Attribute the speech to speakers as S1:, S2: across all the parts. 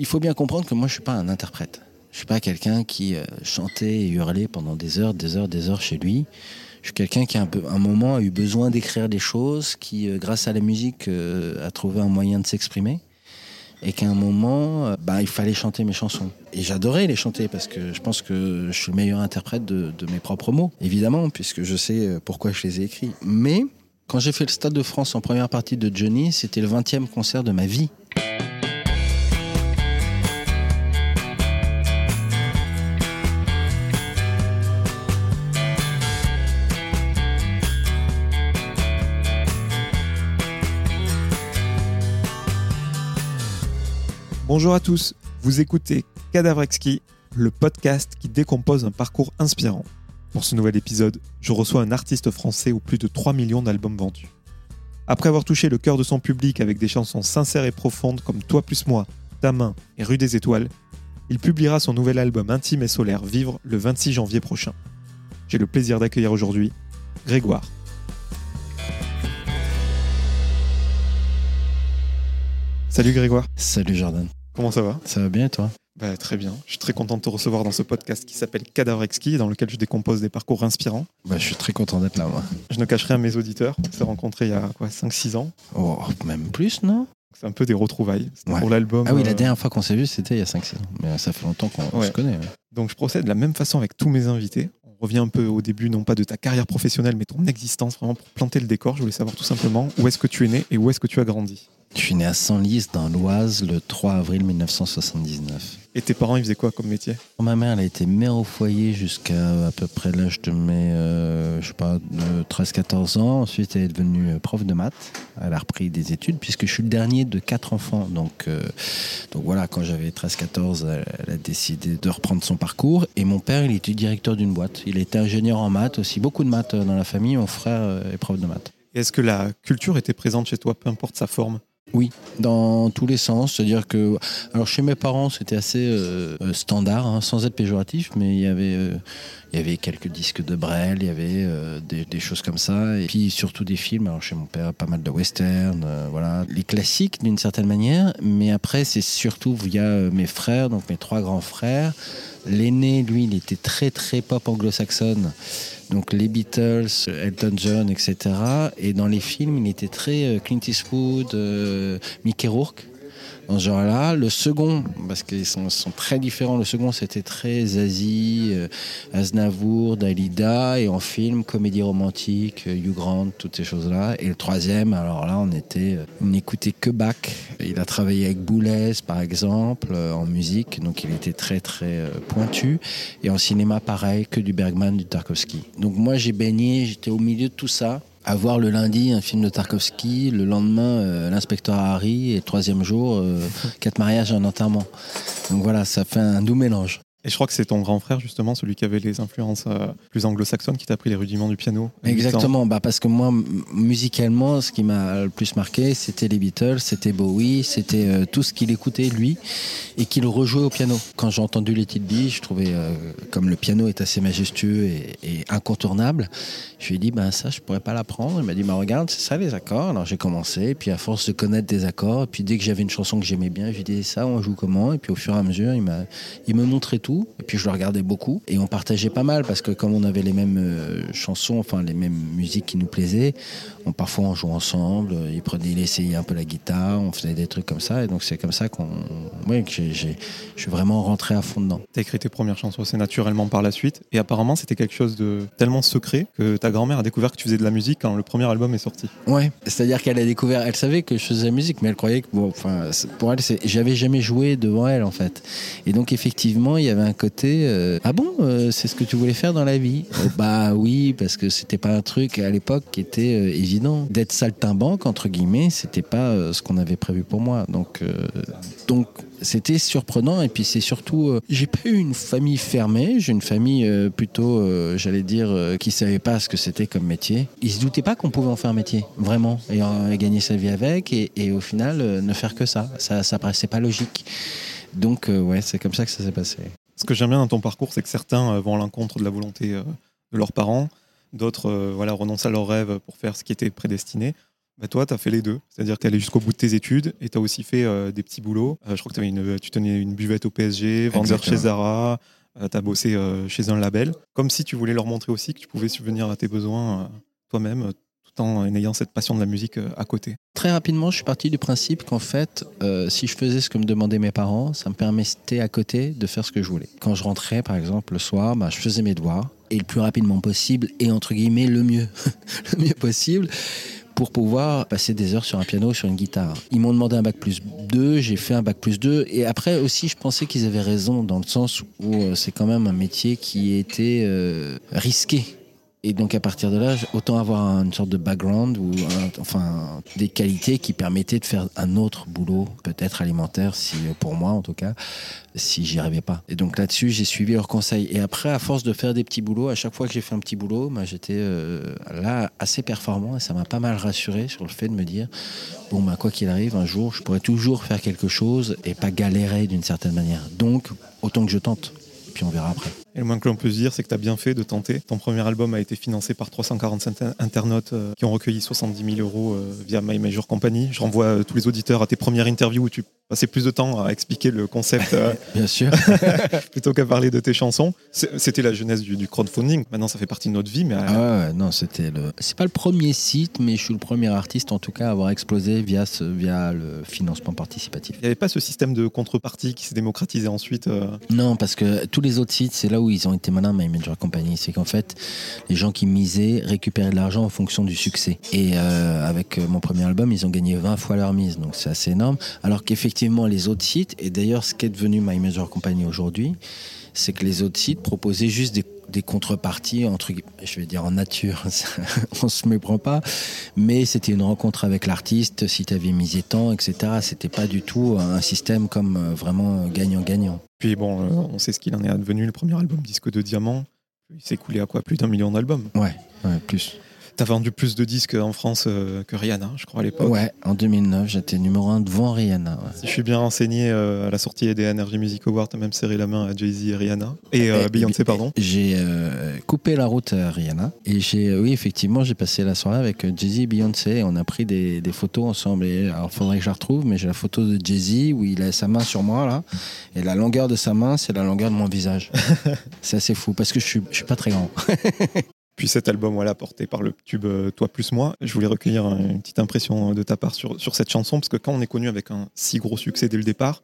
S1: Il faut bien comprendre que moi, je suis pas un interprète. Je suis pas quelqu'un qui euh, chantait et hurlait pendant des heures, des heures, des heures chez lui. Je suis quelqu'un qui, à un, un moment, a eu besoin d'écrire des choses, qui, euh, grâce à la musique, euh, a trouvé un moyen de s'exprimer. Et qu'à un moment, bah, il fallait chanter mes chansons. Et j'adorais les chanter parce que je pense que je suis le meilleur interprète de, de mes propres mots, évidemment, puisque je sais pourquoi je les ai écrits. Mais quand j'ai fait le Stade de France en première partie de Johnny, c'était le 20e concert de ma vie.
S2: Bonjour à tous, vous écoutez Cadavre Exquis, le podcast qui décompose un parcours inspirant. Pour ce nouvel épisode, je reçois un artiste français aux plus de 3 millions d'albums vendus. Après avoir touché le cœur de son public avec des chansons sincères et profondes comme Toi plus moi, Ta main et Rue des Étoiles, il publiera son nouvel album intime et solaire Vivre le 26 janvier prochain. J'ai le plaisir d'accueillir aujourd'hui Grégoire. Salut Grégoire,
S1: Salut Jordan.
S2: Comment ça va?
S1: Ça va bien et toi?
S2: Bah, très bien. Je suis très content de te recevoir dans ce podcast qui s'appelle Cadavre Exquis, dans lequel je décompose des parcours inspirants.
S1: bah, Je suis très content d'être là, moi.
S2: Je ne cacherai à mes auditeurs, on s'est rencontrés il y a quoi, 5-6 ans.
S1: Oh, même plus, non?
S2: C'est un peu des retrouvailles.
S1: Ouais.
S2: pour l'album.
S1: Ah oui, la
S2: euh,
S1: dernière fois qu'on s'est vu, c'était il y a 5-6 ans. Mais ça fait longtemps qu'on
S2: Ouais.
S1: se connaît. ouais.
S2: Donc je procède de la même façon avec tous mes invités. On revient un peu au début, non pas de ta carrière professionnelle, mais ton existence, vraiment pour planter le décor. Je voulais savoir tout simplement où est-ce que tu es né et où est-ce que tu as grandi.
S1: Je suis né à Senlis, dans l'Oise, le 3 avril 1979.
S2: Et tes parents, ils faisaient quoi comme métier?
S1: Ma mère, elle a été mère au foyer jusqu'à à peu près l'âge de mes, euh, je sais pas, de 13-14 ans. Ensuite, elle est devenue euh, prof de maths. Elle a repris des études, puisque je suis le dernier de quatre enfants. Donc, euh, donc voilà, quand j'avais 13-14, elle, elle a décidé de reprendre son parcours. Et mon père, il était directeur d'une boîte. Il était ingénieur en maths aussi, beaucoup de maths euh, dans la famille. Mon frère est prof de maths.
S2: Est-ce que la culture était présente chez toi, peu importe sa forme?
S1: Oui, dans tous les sens. C'est-à-dire que, alors chez mes parents, c'était assez euh, euh, standard, hein, sans être péjoratif, mais il y avait, euh, il y avait quelques disques de Brel, il y avait des, choses comme ça, et puis surtout des films. Alors chez mon père, pas mal de western, euh, voilà, les classiques d'une certaine manière. Mais après, c'est surtout via mes frères, donc mes trois grands frères. L'aîné, lui, il était très très pop anglo-saxonne. Donc les Beatles, Elton John, etc. Et dans les films, il était très euh, Clint Eastwood, euh, Mickey Rourke. Genre-là. Le second, parce qu'ils sont, très différents, le second c'était très Zazie, euh, Aznavour, Dalida, et en film, comédie romantique, euh, Hugh Grant, toutes ces choses-là. Et le troisième, alors là, on était, euh, on n'écoutait que Bach. Il a travaillé avec Boulez, par exemple, euh, en musique, donc il était très très pointu. Et en cinéma, pareil, que du Bergman, du Tarkovsky. Donc moi, j'ai baigné, j'étais au milieu de tout ça. À voir le lundi un film de Tarkovsky, le lendemain euh, l'inspecteur Harry et le troisième jour euh, quatre mariages et un enterrement. Donc voilà, ça fait un doux mélange.
S2: Et je crois que c'est ton grand frère, justement, celui qui avait les influences euh, plus anglo-saxonnes, qui t'a appris les rudiments du piano.
S1: Exactement, bah parce que moi, musicalement, ce qui m'a le plus marqué, c'était les Beatles, c'était Bowie, c'était euh, tout ce qu'il écoutait lui et qu'il rejouait au piano. Quand j'ai entendu les Tite Bee, je trouvais, euh, comme le piano est assez majestueux et, incontournable, je lui ai dit, ben ça, je pourrais pas l'apprendre. Il m'a dit, bah regarde, c'est ça les accords. Alors j'ai commencé, et puis à force de connaître des accords, et puis dès que j'avais une chanson que j'aimais bien, je lui dis, ça, on joue comment? Et puis au fur et à mesure, il me montrait tout, et puis je le regardais beaucoup, et on partageait pas mal parce que comme on avait les mêmes euh, chansons, enfin les mêmes musiques qui nous plaisaient, on parfois on jouait ensemble. euh, Il prenait, il essayait un peu la guitare, on faisait des trucs comme ça, et donc c'est comme ça qu'on, ouais, que j'ai, j'ai- je suis vraiment rentré à fond dedans.
S2: T'as écrit tes premières chansons assez naturellement par la suite. Et apparemment, c'était quelque chose de tellement secret que ta grand-mère a découvert que tu faisais de la musique quand le premier album est sorti.
S1: Ouais, c'est-à-dire qu'elle a découvert, elle savait que je faisais de la musique, mais elle croyait que, bon, enfin, pour elle, c'est- j'avais jamais joué devant elle en fait. Et donc effectivement, il y avait un côté, euh, ah bon, euh, c'est ce que tu voulais faire dans la vie? Oh, Bah oui, parce que c'était pas un truc à l'époque qui était euh, évident. D'être saltimbanque entre guillemets, c'était pas euh, ce qu'on avait prévu pour moi. Donc, euh, donc c'était surprenant. Et puis c'est surtout euh, j'ai pas eu une famille fermée. J'ai une famille plutôt j'allais dire qui savait pas ce que c'était comme métier. Ils se doutaient pas qu'on pouvait en faire un métier vraiment et, gagner sa vie avec et, au final ne faire que ça. Ça ça paraissait pas logique. Donc ouais c'est comme ça que ça s'est passé.
S2: Ce que j'aime bien dans ton parcours, c'est que certains vont à l'encontre de la volonté de leurs parents, d'autres euh, voilà, renoncent à leurs rêves pour faire ce qui était prédestiné. Bah toi, tu as fait les deux. C'est-à-dire que tu es allé jusqu'au bout de tes études et tu as aussi fait euh, des petits boulots. Euh, je crois que une, tu tenais une buvette au PSG, vendeur chez Zara, tu as bossé chez un label. Comme si tu voulais leur montrer aussi que tu pouvais subvenir à tes besoins toi-même tout en ayant cette passion de la musique à côté.
S1: Très rapidement, je suis parti du principe qu'en fait, si je faisais ce que me demandaient mes parents, ça me permettait à côté de faire ce que je voulais. Quand je rentrais, par exemple, le soir, bah, je faisais mes devoirs et le plus rapidement possible et entre guillemets le mieux, le mieux possible pour pouvoir passer des heures sur un piano, sur une guitare. Ils m'ont demandé un bac plus 2, j'ai fait un bac plus 2 et après aussi je pensais qu'ils avaient raison dans le sens où euh, c'est quand même un métier qui était euh, risqué et donc à partir de là, autant avoir une sorte de background ou enfin des qualités qui permettaient de faire un autre boulot, peut-être alimentaire, si pour moi en tout cas, si j'y arrivais pas. Et donc là-dessus, j'ai suivi leurs conseils. Et après, à force de faire des petits boulots, à chaque fois que j'ai fait un petit boulot, bah, j'étais euh, là assez performant et ça m'a pas mal rassuré sur le fait de me dire bon bah quoi qu'il arrive, un jour, je pourrais toujours faire quelque chose et pas galérer d'une certaine manière. Donc autant que je tente puis on verra après.
S2: Et le moins que l'on peut se dire, c'est que tu as bien fait de tenter. Ton premier album a été financé par 345 internautes euh, qui ont recueilli 70 000 euros euh, via My Major Company. Je renvoie euh, tous les auditeurs à tes premières interviews où tu passais plus de temps à expliquer le concept
S1: bien sûr
S2: plutôt qu'à parler de tes chansons. C'était la jeunesse du, crowdfunding. Maintenant, ça fait partie de notre vie. Mais
S1: ah ouais, non, c'était le. C'est pas le premier site, mais je suis le premier artiste en tout cas à avoir explosé via, ce, via le financement participatif.
S2: Il n'y avait pas ce système de contrepartie qui s'est démocratisé ensuite
S1: Non, parce que tous les autres sites, c'est là où ils ont été malins, My Major Company. C'est qu'en fait, les gens qui misaient récupéraient de l'argent en fonction du succès. Et euh, avec euh, mon premier album, ils ont gagné 20 fois leur mise. Donc c'est assez énorme. Alors qu'effectivement, les autres sites, et d'ailleurs, ce qui est devenu My Major Company aujourd'hui, c'est que les autres sites proposaient juste des des contreparties, entre, je vais dire en nature, on se méprend pas, mais c'était une rencontre avec l'artiste, si tu avais misé tant, etc. C'était pas du tout un système comme euh, vraiment gagnant-gagnant.
S2: Puis bon, euh, on sait ce qu'il en est advenu, le premier album Disque de Diamant, il s'est coulé à quoi? Plus d'un million d'albums
S1: Ouais, ouais, plus.
S2: T'as vendu plus de disques en France euh, que Rihanna, je crois, à l'époque.
S1: Ouais, en 2009, j'étais numéro un devant Rihanna.
S2: Si je suis bien renseigné, euh, à la sortie des Energy Music Awards, t'as même serré la main à Jay-Z et Rihanna. Et, euh, Beyoncé, pardon.
S1: J'ai coupé la route à Rihanna. Et j'ai, oui, effectivement, j'ai passé la soirée avec Jay-Z et Beyoncé. On a pris des, des photos ensemble. Et, alors, faudrait que je la retrouve, mais j'ai la photo de Jay-Z où il a sa main sur moi, là. Et la longueur de sa main, c'est la longueur de mon visage. c'est assez fou parce que je suis, je suis pas très grand.
S2: Puis cet album, voilà, porté par le tube euh, Toi plus moi, je voulais recueillir une petite impression de ta part sur, sur cette chanson, parce que quand on est connu avec un si gros succès dès le départ,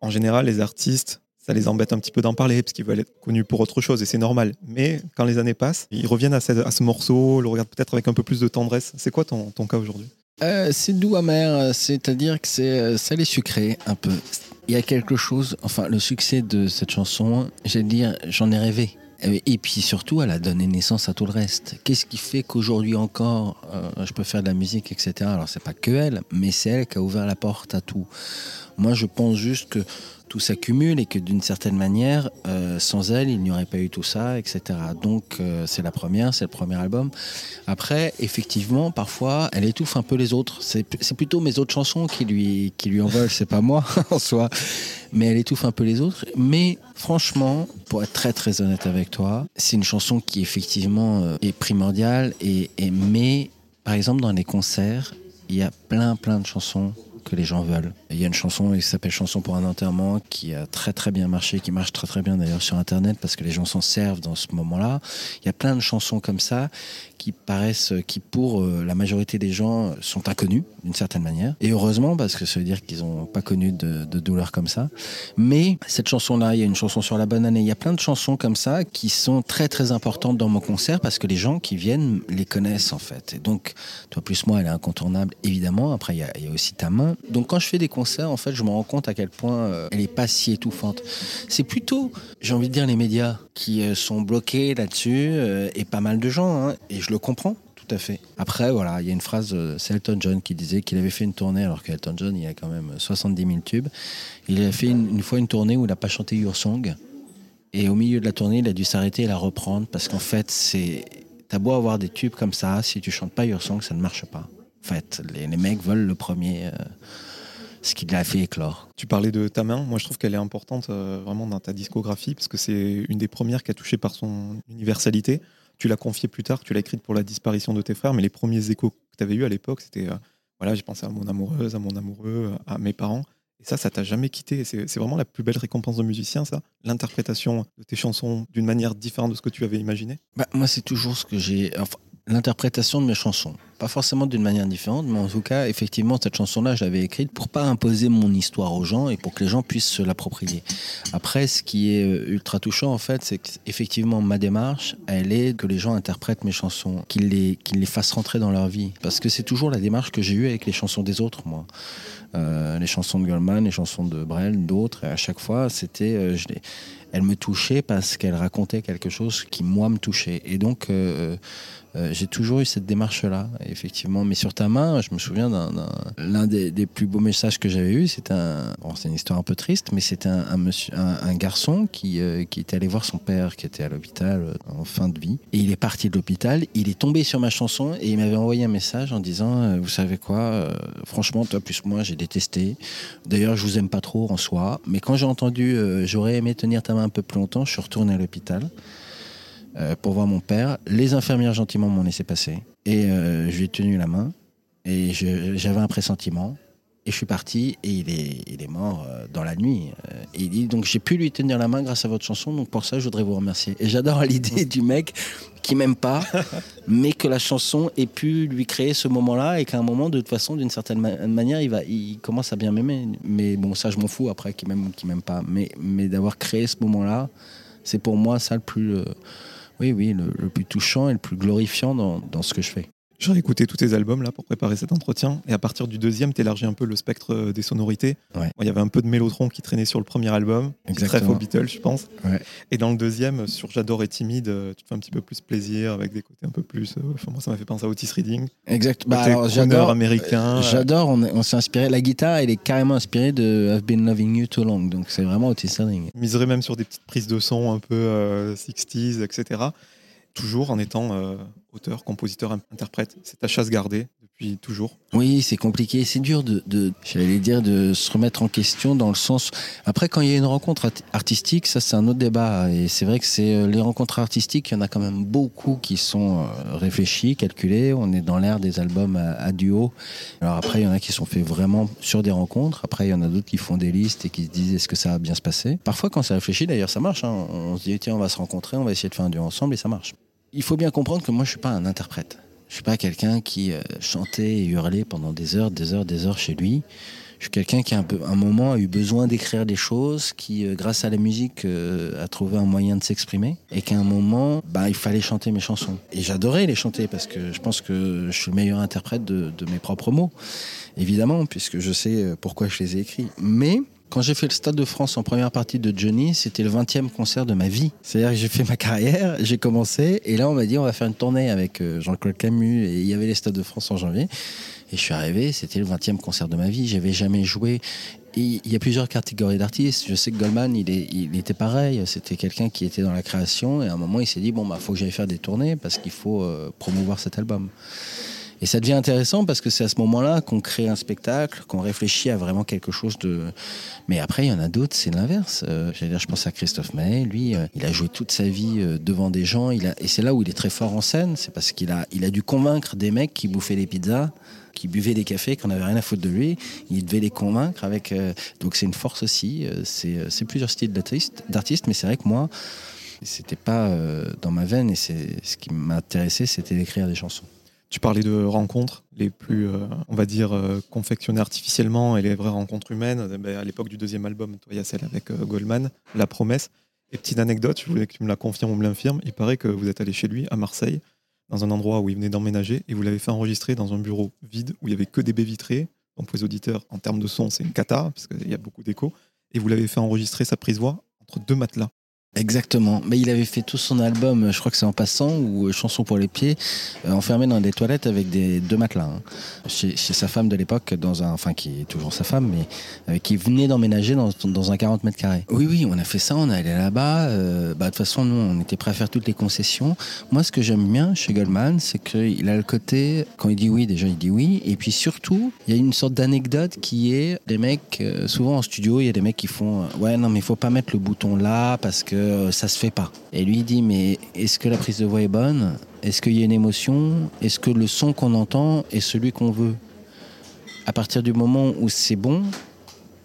S2: en général, les artistes, ça les embête un petit peu d'en parler, parce qu'ils veulent être connus pour autre chose, et c'est normal. Mais quand les années passent, ils reviennent à à ce morceau, le regardent peut-être avec un peu plus de tendresse. C'est quoi ton, ton cas aujourd'hui?
S1: Euh, C'est doux amer, c'est-à-dire que c'est euh, salé sucré un peu. Il y a quelque chose, enfin le succès de cette chanson, j'allais dire, j'en ai rêvé. Et puis surtout, elle a donné naissance à tout le reste. Qu'est-ce qui fait qu'aujourd'hui encore, euh, je peux faire de la musique, etc. Alors c'est pas que elle, mais c'est elle qui a ouvert la porte à tout. Moi, je pense juste que tout s'accumule et que d'une certaine manière, euh, sans elle, il n'y aurait pas eu tout ça, etc. Donc euh, c'est la première, c'est le premier album. Après, effectivement, parfois, elle étouffe un peu les autres. C'est plutôt mes autres chansons qui lui, qui lui en c'est pas moi en soi. Mais elle étouffe un peu les autres. Mais franchement, pour être très très honnête avec toi, c'est une chanson qui effectivement euh, est primordiale. Et, et, mais, par exemple, dans les concerts, il y a plein plein de chansons que les gens veulent. Il y a une chanson qui s'appelle Chanson pour un enterrement qui a très très bien marché, qui marche très très bien d'ailleurs sur Internet parce que les gens s'en servent dans ce moment-là. Il y a plein de chansons comme ça qui paraissent, qui pour euh, la majorité des gens sont inconnues d'une certaine manière. Et heureusement parce que ça veut dire qu'ils n'ont pas connu de, de douleur comme ça. Mais cette chanson-là, il y a une chanson sur la bonne année, il y a plein de chansons comme ça qui sont très très importantes dans mon concert parce que les gens qui viennent les connaissent en fait. Et donc, toi plus moi, elle est incontournable évidemment. Après, il y a, il y a aussi ta main donc quand je fais des concerts, en fait, je me rends compte à quel point euh, elle est pas si étouffante. C'est plutôt, j'ai envie de dire, les médias qui euh, sont bloqués là-dessus euh, et pas mal de gens. Hein, et je le comprends. Tout à fait. Après, voilà, il y a une phrase, c'est Elton John qui disait qu'il avait fait une tournée, alors qu'Elton John, il a quand même 70 000 tubes. Il a fait une, fois une tournée où il n'a pas chanté Your Song. Et au milieu de la tournée, il a dû s'arrêter et la reprendre parce qu'en fait, c'est. T'as beau avoir des tubes comme ça, si tu chantes pas Your Song, ça ne marche pas fait. Les, mecs veulent le premier, euh, ce qui l'a fait éclore.
S2: Tu parlais de ta main. Moi, je trouve qu'elle est importante euh, vraiment dans ta discographie parce que c'est une des premières qui a touché par son universalité. Tu l'as confiée plus tard, tu l'as écrite pour la disparition de tes frères, mais les premiers échos que tu avais eu à l'époque, c'était euh, voilà, j'ai pensé à mon amoureuse, à mon amoureux, à mes parents. Et ça, ça t'a jamais quitté. C'est c'est vraiment la plus belle récompense de musicien, ça. L'interprétation de tes chansons d'une manière différente de ce que tu avais imaginé.
S1: Bah, moi, c'est toujours ce que j'ai. Enfin, l'interprétation de mes chansons. Pas forcément d'une manière différente, mais en tout cas, effectivement, cette chanson-là, je l'avais écrite pour pas imposer mon histoire aux gens et pour que les gens puissent se l'approprier. Après, ce qui est euh, ultra touchant, en fait, c'est qu'effectivement, ma démarche, elle est que les gens interprètent mes chansons, qu'ils les, qu'ils les fassent rentrer dans leur vie. Parce que c'est toujours la démarche que j'ai eue avec les chansons des autres, moi. Euh, les chansons de Goldman, les chansons de Brel, d'autres, et à chaque fois, c'était, euh, elles me touchaient parce qu'elles racontaient quelque chose qui, moi, me touchait. Et donc, euh, euh, j'ai toujours eu cette démarche-là, effectivement. Mais sur ta main, je me souviens d'un l'un des, plus beaux messages que j'avais eu. C'était un, bon, c'est une histoire un peu triste, mais c'était un, monsieur, un, garçon qui, euh, qui était allé voir son père, qui était à l'hôpital euh, en fin de vie. Et il est parti de l'hôpital. Il est tombé sur ma chanson et il m'avait envoyé un message en disant, euh, vous savez quoi, franchement, toi plus moi, j'ai détesté. D'ailleurs, je vous aime pas trop en soi, mais quand j'ai entendu, j'aurais aimé tenir ta main un peu plus longtemps, je suis retourné à l'hôpital pour voir mon père. Les infirmières gentiment m'ont laissé passer et euh, je lui ai tenu la main et j'avais un pressentiment. Et je suis parti et il est, il est mort euh, dans la nuit. Euh, et il dit donc j'ai pu lui tenir la main grâce à votre chanson, donc pour ça je voudrais vous remercier. Et j'adore l'idée du mec qui m'aime pas, mais que la chanson ait pu lui créer ce moment-là et qu'à un moment de toute façon d'une certaine ma- manière il va, il commence à bien m'aimer. Mais bon ça je m'en fous après qu'il m'aime ou qu'il m'aime pas. Mais, mais d'avoir créé ce moment-là, c'est pour moi ça le plus, euh, oui oui le, plus touchant et le plus glorifiant dans, dans ce que je fais.
S2: J'ai réécouté tous tes albums là pour préparer cet entretien. Et à partir du deuxième, t'élargis un peu le spectre euh, des sonorités.
S1: Ouais.
S2: Il y avait un peu de mélotron qui traînait sur le premier album, qui trèfle
S1: Exactement.
S2: aux Beatles, je pense.
S1: Ouais.
S2: Et dans le deuxième, sur J'adore et timide, euh, tu te fais un petit peu plus plaisir avec des côtés un peu plus. euh, Enfin, moi, ça m'a fait penser à Otis Reading.
S1: Exact. Bah, alors, j'adore.
S2: américain.
S1: J'adore, on, on s'est inspiré. La guitare, elle est carrément inspirée de I've been loving you too long. Donc c'est vraiment Otis Redding.
S2: Je miserais même sur des petites prises de son un peu euh, 60s, etc. Toujours en étant euh, auteur, compositeur, in- interprète. C'est ta chasse gardée depuis toujours.
S1: Oui, c'est compliqué. C'est dur de, j'allais dire, de se remettre en question dans le sens. Après, quand il y a une rencontre art- artistique, ça c'est un autre débat. Et c'est vrai que c'est euh, les rencontres artistiques, il y en a quand même beaucoup qui sont euh, réfléchis, calculés. On est dans l'ère des albums à, à duo. Alors après, il y en a qui sont faits vraiment sur des rencontres. Après, il y en a d'autres qui font des listes et qui se disent est-ce que ça va bien se passer? Parfois, quand c'est réfléchi, d'ailleurs, ça marche. hein. On se dit tiens, on va se rencontrer, on va essayer de faire un duo ensemble et ça marche. Il faut bien comprendre que moi, je suis pas un interprète. Je suis pas quelqu'un qui euh, chantait et hurlait pendant des heures, des heures, des heures chez lui. Je suis quelqu'un qui, à un, un moment, a eu besoin d'écrire des choses, qui, euh, grâce à la musique, euh, a trouvé un moyen de s'exprimer, et qu'à un moment, bah, il fallait chanter mes chansons. Et j'adorais les chanter parce que je pense que je suis le meilleur interprète de, de mes propres mots, évidemment, puisque je sais pourquoi je les ai écrits. Mais quand j'ai fait le Stade de France en première partie de Johnny, c'était le 20e concert de ma vie. C'est-à-dire que j'ai fait ma carrière, j'ai commencé, et là on m'a dit on va faire une tournée avec euh, Jean-Claude Camus, et il y avait les Stades de France en janvier. Et je suis arrivé, c'était le 20e concert de ma vie, j'avais jamais joué. Il y a plusieurs catégories d'artistes. Je sais que Goldman, il était pareil. C'était quelqu'un qui était dans la création. Et à un moment, il s'est dit, bon, bah, faut que j'aille faire des tournées parce qu'il faut euh, promouvoir cet album. Et ça devient intéressant parce que c'est à ce moment-là qu'on crée un spectacle, qu'on réfléchit à vraiment quelque chose de. Mais après, il y en a d'autres, c'est l'inverse. Euh, dire, je pense à Christophe Maé. Lui, euh, il a joué toute sa vie euh, devant des gens. Il a... Et c'est là où il est très fort en scène. C'est parce qu'il a, il a dû convaincre des mecs qui bouffaient des pizzas, qui buvaient des cafés, qui n'avaient rien à foutre de lui. Il devait les convaincre avec. euh, Donc c'est une force aussi. C'est plusieurs styles d'artistes, mais c'est vrai que moi, c'était pas dans ma veine. Et c'est ce qui m'intéressait, c'était d'écrire des chansons.
S2: Tu parlais de rencontres les plus, euh, on va dire, euh, confectionnées artificiellement et les vraies rencontres humaines. Eh ben, à l'époque du deuxième album, il y a celle avec euh, Goldman, La Promesse. Et petite anecdote, je voulais que tu me la confirmes ou me l'infirmes. Il paraît que vous êtes allé chez lui à Marseille, dans un endroit où il venait d'emménager, et vous l'avez fait enregistrer dans un bureau vide où il y avait que des baies vitrées. Donc pour les auditeurs, en termes de son, c'est une cata, parce qu'il y a beaucoup d'écho. Et vous l'avez fait enregistrer sa prise voix entre deux matelas.
S1: Exactement. Mais il avait fait tout son album, je crois que c'est en passant, ou euh, Chanson pour les pieds, euh, enfermé dans des toilettes avec des deux matelas. hein. Chez, sa femme de l'époque, dans un, enfin qui est toujours sa femme, mais euh, qui venait d'emménager dans, un 40 mètres carrés. Oui, oui, on a fait ça, on est allé là-bas. bah, de toute façon, nous, on était prêts à faire toutes les concessions. Moi, ce que j'aime bien chez Goldman, c'est qu'il a le côté, quand il dit oui, déjà il dit oui, et puis surtout, il y a une sorte d'anecdote qui est des mecs, souvent en studio, il y a des mecs qui font, ouais, non, mais il faut pas mettre le bouton là parce que euh, ça se fait pas. Et lui il dit, mais est-ce que la prise de voix est bonne? Est-ce qu'il y a une émotion? Est-ce que le son qu'on entend est celui qu'on veut? À partir du moment où c'est bon,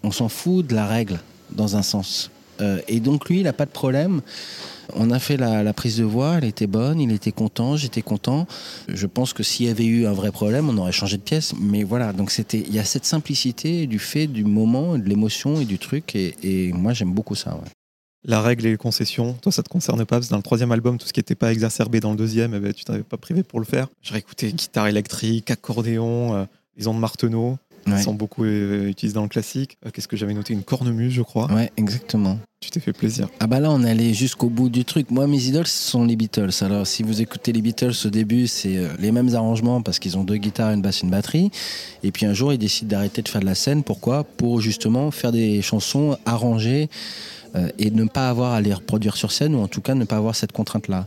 S1: on s'en fout de la règle, dans un sens. Euh, et donc lui, il n'a pas de problème. On a fait la, prise de voix, elle était bonne, il était content, j'étais content. Je pense que s'il y avait eu un vrai problème, on aurait changé de pièce. Mais voilà, donc c'était, il y a cette simplicité du fait du moment, de l'émotion et du truc. Et, moi, j'aime beaucoup ça.
S2: La règle et les concessions, toi ça te concerne pas parce que dans le troisième album, tout ce qui n'était pas exacerbé dans le deuxième, eh ben, tu t'avais pas privé pour le faire. J'ai écouté guitare électrique, accordéon, euh, les ondes marteneau. Ils sont beaucoup euh, utilisés dans le classique. Euh, qu'est-ce que j'avais noté? Une cornemuse, je crois.
S1: Ouais, exactement.
S2: Tu t'es fait plaisir.
S1: Ah bah là, on est allé jusqu'au bout du truc. Moi, mes idoles, ce sont les Beatles. Alors, si vous écoutez les Beatles au début, c'est euh, les mêmes arrangements parce qu'ils ont deux guitares, une basse, une batterie. Et puis un jour, ils décident d'arrêter de faire de la scène. Pourquoi? Pour justement faire des chansons arrangées et ne pas avoir à les reproduire sur scène ou en tout cas ne pas avoir cette contrainte-là.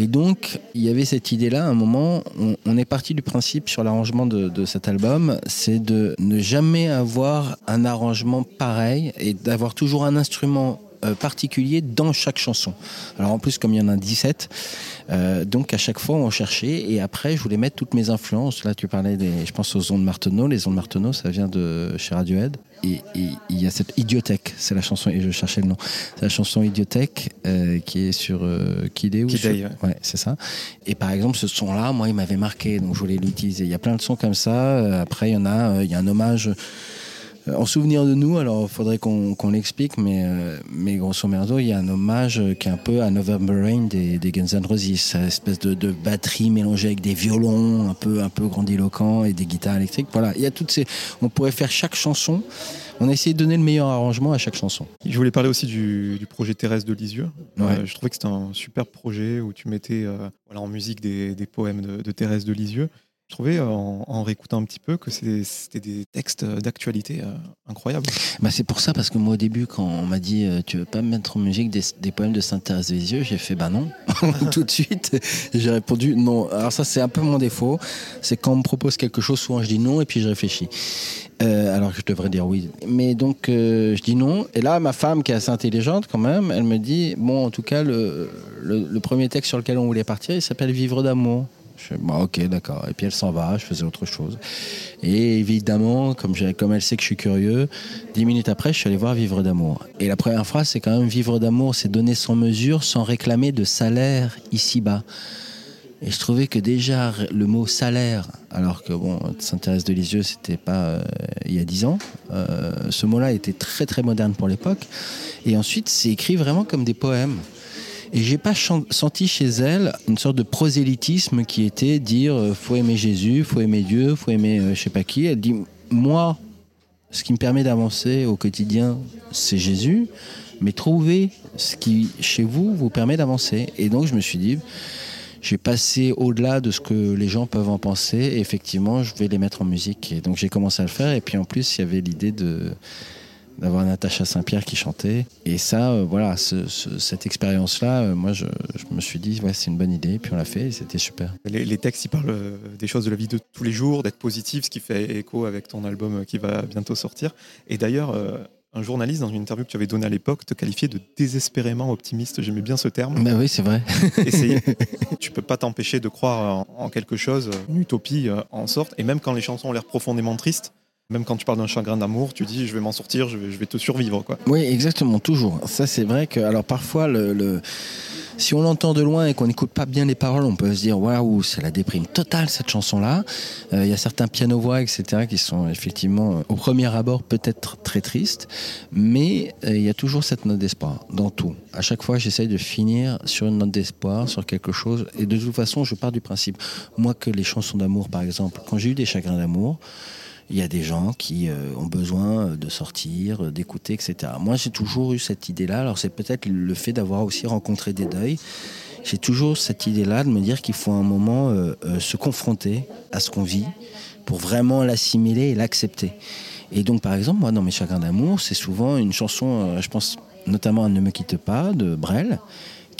S1: Et donc, il y avait cette idée-là, à un moment, on, est parti du principe sur l'arrangement de, cet album, c'est de ne jamais avoir un arrangement pareil et d'avoir toujours un instrument euh, particulier dans chaque chanson. Alors en plus, comme il y en a 17, euh, donc à chaque fois on cherchait et après je voulais mettre toutes mes influences. Là tu parlais des, je pense aux ondes Marteneau. Les ondes Marteneau, ça vient de chez Radiohead. Et il y a cette Idiothèque, c'est la chanson, et je cherchais le nom, c'est la chanson Idiothèque euh, qui est sur euh, Kidé ou
S2: Kidé,
S1: ouais, c'est ça. Et par exemple, ce son-là, moi, il m'avait marqué, donc je voulais l'utiliser. Il y a plein de sons comme ça. Après, il y en a, il y a un hommage euh, en souvenir de nous, alors il faudrait qu'on l'explique, mais, euh, mais grosso merdo, il y a un hommage qui est un peu à November Rain des, des Guns N' Roses, cette espèce de, de, batterie mélangée avec des violons un peu, un peu grandiloquents et des guitares électriques. Voilà, il y a toutes ces. On pourrait faire chaque chanson. On a essayé de donner le meilleur arrangement à chaque chanson.
S2: Je voulais parler aussi du, du projet Thérèse de Lisieux. Euh, je trouvais que c'était un super projet où tu mettais voilà, en musique des, des poèmes de, de Thérèse de Lisieux. Je trouvais en, réécoutant un petit peu que c'était des textes d'actualité euh, incroyables.
S1: Bah c'est pour ça, parce que moi au début, quand on m'a dit euh, tu veux pas mettre en musique des, poèmes de Sainte-Thérèse des Lisieux, j'ai fait bah non, tout de suite. J'ai répondu non. Alors ça, c'est un peu mon défaut. C'est quand on me propose quelque chose, souvent je dis non et puis je réfléchis. Euh, alors que je devrais dire oui. Mais donc je dis non. Et là, ma femme, qui est assez intelligente quand même, elle me dit bon, en tout cas, le premier texte sur lequel on voulait partir, il s'appelle Vivre d'amour. Je bah, ok, d'accord. Et puis elle s'en va, je faisais autre chose. Et évidemment, comme, elle sait que je suis curieux, dix minutes après, je suis allé voir Vivre d'amour. Et la première phrase, c'est quand même Vivre d'amour, c'est donner sans mesure, sans réclamer de salaire ici-bas. Et je trouvais que déjà le mot salaire, alors que bon, Sainte-Thérèse de Lisieux, c'était pas euh, il y a dix ans, euh, ce mot-là était très très moderne pour l'époque. Et ensuite, c'est écrit vraiment comme des poèmes. Et j'ai pas senti chez elle une sorte de prosélytisme qui était dire euh, faut aimer Jésus, faut aimer Dieu, faut aimer euh, je sais pas qui. Elle dit moi, ce qui me permet d'avancer au quotidien, c'est Jésus, mais trouver ce qui chez vous vous permet d'avancer. Et donc je me suis dit j'ai passé au-delà de ce que les gens peuvent en penser. Et effectivement, je vais les mettre en musique. Et donc j'ai commencé à le faire. Et puis en plus, il y avait l'idée de d'avoir Natacha Saint-Pierre qui chantait. Et ça, euh, voilà, cette expérience-là, euh, moi, je, me suis dit, ouais, c'est une bonne idée. Puis on l'a fait et c'était super.
S2: Les, textes, ils parlent euh, des choses de la vie de tous les jours, d'être positif, ce qui fait écho avec ton album qui va bientôt sortir. Et d'ailleurs, un journaliste, dans une interview que tu avais donnée à l'époque, te qualifiait de désespérément optimiste. J'aimais bien ce terme.
S1: Ben oui, c'est vrai.
S2: tu peux pas t'empêcher de croire en, en, quelque chose, une utopie en sorte. Et même quand les chansons ont l'air profondément tristes, même quand tu parles d'un chagrin d'amour, tu dis je vais m'en sortir, je vais, je te survivre. Quoi.
S1: Oui, exactement, toujours. Ça, c'est vrai que, alors parfois, si on l'entend de loin et qu'on n'écoute pas bien les paroles, on peut se dire waouh, c'est la déprime totale cette chanson-là. Euh, il y a certains piano-voix, etc., qui sont effectivement, euh, au premier abord, peut-être très tristes, mais euh, il y a toujours cette note d'espoir dans tout. À chaque fois, j'essaye de finir sur une note d'espoir, sur quelque chose, et de toute façon, je pars du principe, moi, que les chansons d'amour, par exemple, quand j'ai eu des chagrins d'amour, il y a des gens qui euh, ont besoin de sortir, euh, d'écouter, etc. Moi, j'ai toujours eu cette idée-là. Alors, c'est peut-être le fait d'avoir aussi rencontré des deuils. J'ai toujours cette idée-là de me dire qu'il faut un moment euh, se confronter à ce qu'on vit pour vraiment l'assimiler et l'accepter. Et donc, par exemple, moi, dans mes chagrins d'amour, c'est souvent une chanson, je pense notamment à Ne me quitte pas de Brel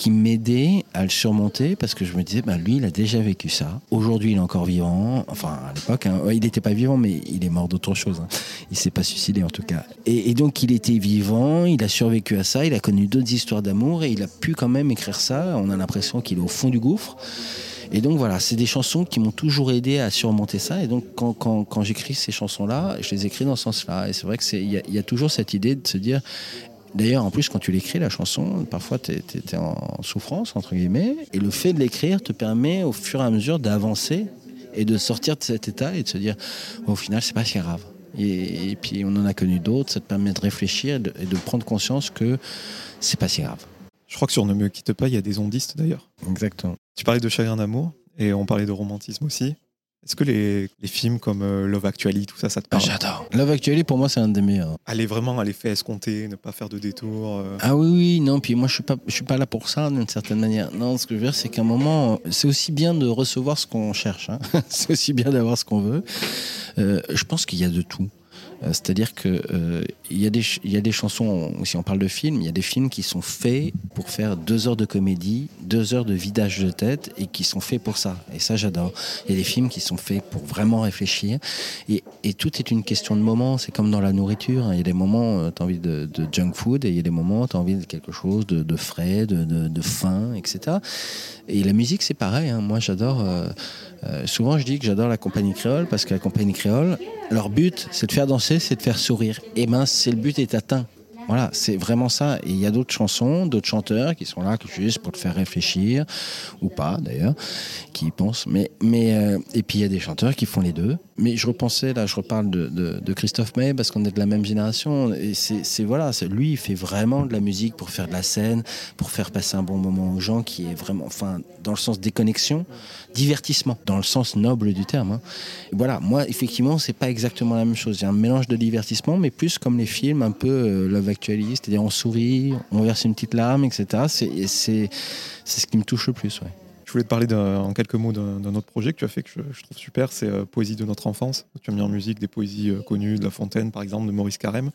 S1: qui m'aidait à le surmonter parce que je me disais, bah, lui, il a déjà vécu ça. Aujourd'hui, il est encore vivant. Enfin, à l'époque, hein, il n'était pas vivant, mais il est mort d'autre chose. Hein. Il s'est pas suicidé en tout cas. Et, donc, il était vivant, il a survécu à ça, il a connu d'autres histoires d'amour et il a pu quand même écrire ça. On a l'impression qu'il est au fond du gouffre. Et donc voilà, c'est des chansons qui m'ont toujours aidé à surmonter ça. Et donc quand, j'écris ces chansons-là, je les écris dans ce sens-là. Et c'est vrai qu'il y, y, a toujours cette idée de se dire, D'ailleurs, en plus, quand tu l'écris, la chanson, parfois tu es, en souffrance, entre guillemets, et le fait de l'écrire te permet au fur et à mesure d'avancer et de sortir de cet état et de se dire, au final, c'est pas si grave. Et, puis, on en a connu d'autres, ça te permet de réfléchir et de, et de prendre conscience que c'est pas si grave.
S2: Je crois que sur Ne me quitte pas, il y a des ondistes d'ailleurs.
S1: Exactement.
S2: Tu parlais de chagrin d'amour et on parlait de romantisme aussi. Est-ce que les, les, films comme euh, Love Actually, tout ça, ça te parle?
S1: J'adore. Love Actually, pour moi, c'est un des meilleurs.
S2: Aller vraiment à l'effet escompté, ne pas faire de détour. Euh.
S1: Ah oui, oui, non. Puis moi, je suis pas, je suis pas là pour ça, d'une certaine manière. Non, ce que je veux dire, c'est qu'à un moment, c'est aussi bien de recevoir ce qu'on cherche. Hein. c'est aussi bien d'avoir ce qu'on veut. Euh, je pense qu'il y a de tout. Euh, c'est-à-dire qu'il euh, y, y a des chansons, si on parle de films, il y a des films qui sont faits pour faire deux heures de comédie, deux heures de vidage de tête et qui sont faits pour ça. Et ça, j'adore. Il y a des films qui sont faits pour vraiment réfléchir. Et, et tout est une question de moment. C'est comme dans la nourriture. Hein. Il y a des moments, euh, tu as envie de, de, junk food et il y a des moments, tu as envie de quelque chose de, de frais, de, de, fin, etc. Et la musique, c'est pareil. Hein. Moi, j'adore. Euh, euh, souvent, je dis que j'adore la compagnie créole parce que la compagnie créole, leur but, c'est de faire danser, c'est de faire sourire. Et ben, c'est le but est atteint. Voilà, c'est vraiment ça. Et il y a d'autres chansons, d'autres chanteurs qui sont là juste pour te faire réfléchir, ou pas d'ailleurs, qui y pensent. Mais, mais, euh, et puis il y a des chanteurs qui font les deux. Mais je repensais, là, je reparle de, de, Christophe May parce qu'on est de la même génération. Et c'est, voilà, lui, il fait vraiment de la musique pour faire de la scène, pour faire passer un bon moment aux gens, qui est vraiment, enfin, dans le sens déconnexion, divertissement, dans le sens noble du terme. Hein. Voilà, moi, effectivement, c'est pas exactement la même chose. Il y a un mélange de divertissement, mais plus comme les films un peu euh, Love Actually, c'est-à-dire on sourit, on verse une petite larme, etc. C'est, ce qui me touche le plus, ouais.
S2: Je voulais te parler en quelques mots d'un autre projet que tu as fait que je, trouve super, c'est euh, Poésie de notre enfance. Tu as mis en musique des poésies euh, connues de La Fontaine, par exemple, de Maurice Carême.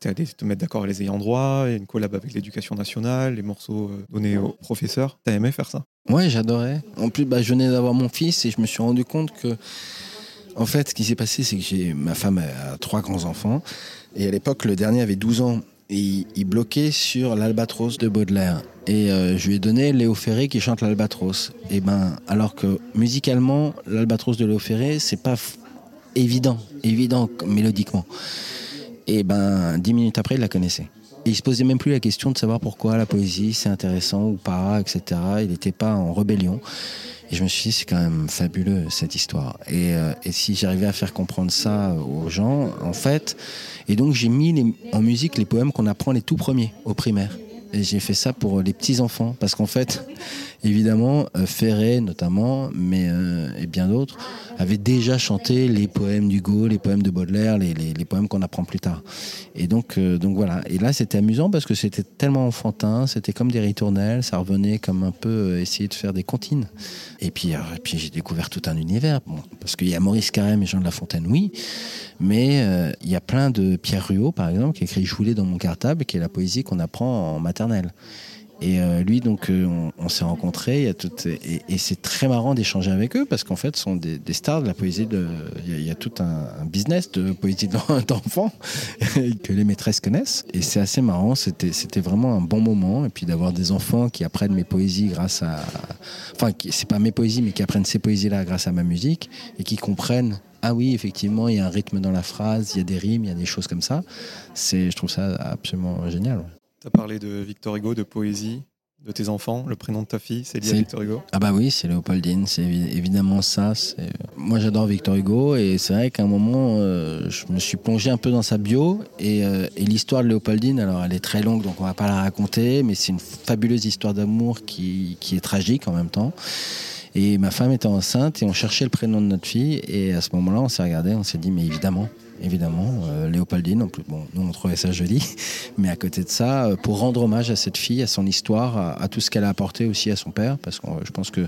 S2: Tu as allé te mettre d'accord avec les ayants droit, et une collab avec l'éducation nationale, les morceaux euh, donnés aux professeurs. Tu as aimé faire ça?
S1: Ouais, j'adorais. En plus, bah, je venais d'avoir mon fils et je me suis rendu compte que, en fait, ce qui s'est passé, c'est que j'ai ma femme a trois grands enfants. Et à l'époque, le dernier avait 12 ans il bloquait sur l'Albatros de Baudelaire. Et euh, je lui ai donné Léo Ferré qui chante l'Albatros. Et ben, alors que musicalement, l'Albatros de Léo Ferré, c'est pas évident, évident mélodiquement. Et ben, dix minutes après, il la connaissait. Et il se posait même plus la question de savoir pourquoi la poésie c'est intéressant ou pas, etc. Il n'était pas en rébellion. Et je me suis dit, c'est quand même fabuleux cette histoire. Et, euh, si j'arrivais à faire comprendre ça aux gens, en fait, et donc j'ai mis en musique les poèmes qu'on apprend les tout premiers au primaire. Et j'ai fait ça pour les petits enfants parce qu'en fait, évidemment, euh, Ferré notamment, mais euh, et bien d'autres, avaient déjà chanté les poèmes d'Hugo, les poèmes de Baudelaire, les, les, poèmes qu'on apprend plus tard. Et donc, euh, donc voilà. Et là, c'était amusant parce que c'était tellement enfantin, c'était comme des ritournelles, ça revenait comme un peu essayer de faire des comptines. Et puis, puis j'ai découvert tout un univers. Parce qu'il y a Maurice Carême et Jean de La Fontaine, oui, mais il y a plein de Pierre Ruot, par exemple, qui écrit Je voulais dans mon cartable, qui est la poésie qu'on apprend en maternelle. Et euh, lui, donc, euh, on, s'est rencontrés. et, c'est très marrant d'échanger avec eux parce qu'en fait, ce sont des, stars de la poésie. il y, a tout un, business de poésie d'enfants que les maîtresses connaissent. Et c'est assez marrant. C'était, vraiment un bon moment. Et puis d'avoir des enfants qui apprennent mes poésies grâce à. Enfin, c'est pas mes poésies, mais qui apprennent ces poésies-là grâce à ma musique et qui comprennent ah oui, effectivement, il y a un rythme dans la phrase, il y a des rimes, il y a des choses comme ça. C'est, je trouve ça absolument génial.
S2: Tu as parlé de Victor Hugo, de poésie, de tes enfants. Le prénom de ta fille, c'est lié à Victor Hugo?
S1: Ah bah oui, c'est Léopoldine. C'est évidemment ça. Moi, j'adore Victor Hugo et c'est vrai qu'à un moment, euh, je me suis plongé un peu dans sa bio euh, et, l'histoire de Léopoldine, alors elle est très longue, donc on va pas la raconter, mais c'est une fabuleuse histoire d'amour qui, qui est tragique en même temps. Et ma femme était enceinte et on cherchait le prénom de notre fille. Et à ce moment-là, on s'est regardé, on s'est dit, mais évidemment, évidemment, euh, Léopoldine. Bon, nous, on trouvait ça joli. Mais à côté de ça, euh, pour rendre hommage à cette fille, à son histoire, à, tout ce qu'elle a apporté aussi à son père, parce que je pense que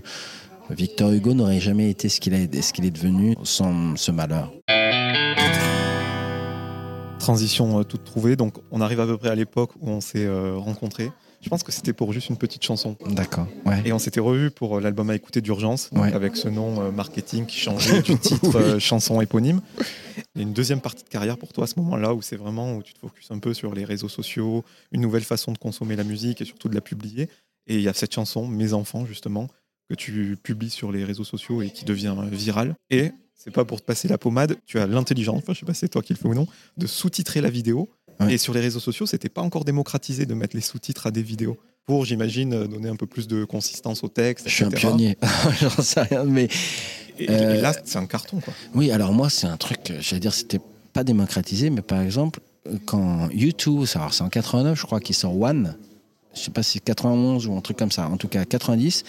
S1: Victor Hugo n'aurait jamais été ce qu'il est, est devenu sans ce malheur.
S2: Transition euh, toute trouvée. Donc, on arrive à peu près à l'époque où on s'est rencontrés. Je pense que c'était pour juste une petite chanson.
S1: D'accord.
S2: Et on s'était revu pour l'album à écouter d'urgence, avec ce nom marketing qui changeait du titre chanson éponyme. Il y a une deuxième partie de carrière pour toi à ce moment-là où c'est vraiment où tu te focuses un peu sur les réseaux sociaux, une nouvelle façon de consommer la musique et surtout de la publier. Et il y a cette chanson, Mes enfants, justement, que tu publies sur les réseaux sociaux et qui devient viral. Et c'est pas pour te passer la pommade, tu as l'intelligence, enfin, je sais pas si c'est toi qui le fais ou non, de sous-titrer la vidéo.
S1: Ouais.
S2: Et sur les réseaux sociaux, c'était pas encore démocratisé de mettre les sous-titres à des vidéos pour, j'imagine, donner un peu plus de consistance au texte.
S1: Je suis un pionnier, j'en sais rien, mais
S2: Et,
S1: Euh,
S2: et là, c'est un carton, quoi.
S1: oui, alors moi, c'est un truc, euh, j'allais dire, c'était pas démocratisé, mais par exemple, euh, quand YouTube, alors c'est en 89, je crois, qu'il sort One, je sais pas si c'est 91 ou un truc comme ça, en tout cas 90,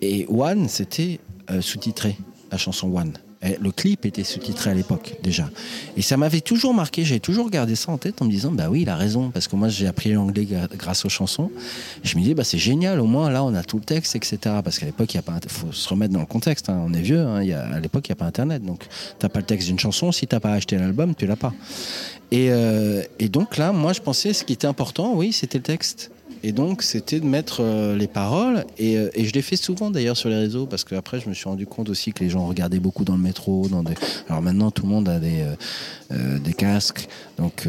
S1: et One, c'était euh, sous-titré, la chanson One. Et le clip était sous-titré à l'époque déjà. Et ça m'avait toujours marqué, j'avais toujours gardé ça en tête en me disant, bah oui, il a raison, parce que moi j'ai appris l'anglais grâce aux chansons. Je me disais, bah c'est génial, au moins là on a tout le texte, etc. Parce qu'à l'époque, il y a pas, faut se remettre dans le contexte, hein, on est vieux, hein, y a- à l'époque il n'y a pas Internet, donc t'as pas le texte d'une chanson, si t'as pas acheté l'album, tu l'as pas. Et, euh, et donc là, moi je pensais, ce qui était important, oui, c'était le texte. Et donc, c'était de mettre euh, les paroles. Et, euh, et je l'ai fait souvent d'ailleurs sur les réseaux, parce qu'après, je me suis rendu compte aussi que les gens regardaient beaucoup dans le métro. Dans. Alors maintenant, tout le monde a des, euh, des casques, donc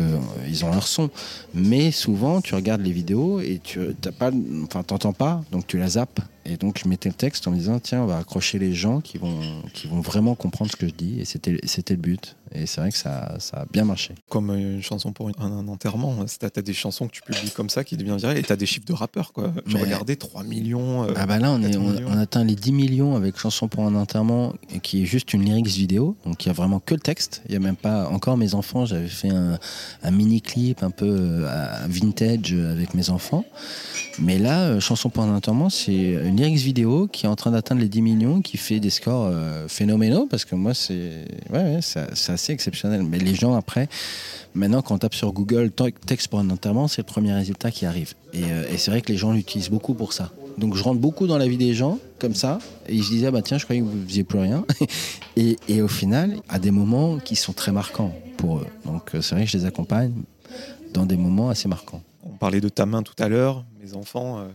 S1: ils ont leur son. Mais souvent, tu regardes les vidéos et tu t'as pas, enfin, pas, donc tu la zappes. Et donc, je mettais le texte en me disant, tiens, on va accrocher les gens qui vont, qui vont vraiment comprendre ce que je dis. Et c'était c'était le but. Et c'est vrai que ça, ça a bien marché.
S2: Comme une chanson pour un, un enterrement. T'as as des chansons que tu publies comme ça qui deviennent virales et t'as des chiffres de rappeurs, quoi. Je
S1: Mais-
S2: regardais 3 millions. euh,
S1: Ah bah là, on, est,
S2: 4
S1: on, atteint les 10 millions avec Chanson pour un enterrement, qui est juste une lyrics vidéo. Donc il y a vraiment que le texte. Il y a même pas encore mes enfants. J'avais fait un, un mini clip un peu euh, vintage avec mes enfants. Mais là, euh, Chanson pour un enterrement, c'est une lyrics vidéo qui est en train d'atteindre les 10 millions, qui fait des scores euh, phénoménaux parce que moi, c'est ouais, assez exceptionnel. Mais les gens après. Maintenant, quand on tape sur Google te- texte pour un enterrement, c'est le premier résultat qui arrive. Et, euh, et c'est vrai que les gens l'utilisent beaucoup pour ça. Donc je rentre beaucoup dans la vie des gens, comme ça, et je disais, ah bah tiens, je croyais que vous faisiez plus rien. et, au final, à des moments qui sont très marquants pour eux. Donc euh, c'est vrai que je les accompagne dans des moments assez marquants.
S2: On parlait de ta main tout à l'heure. Mes enfants,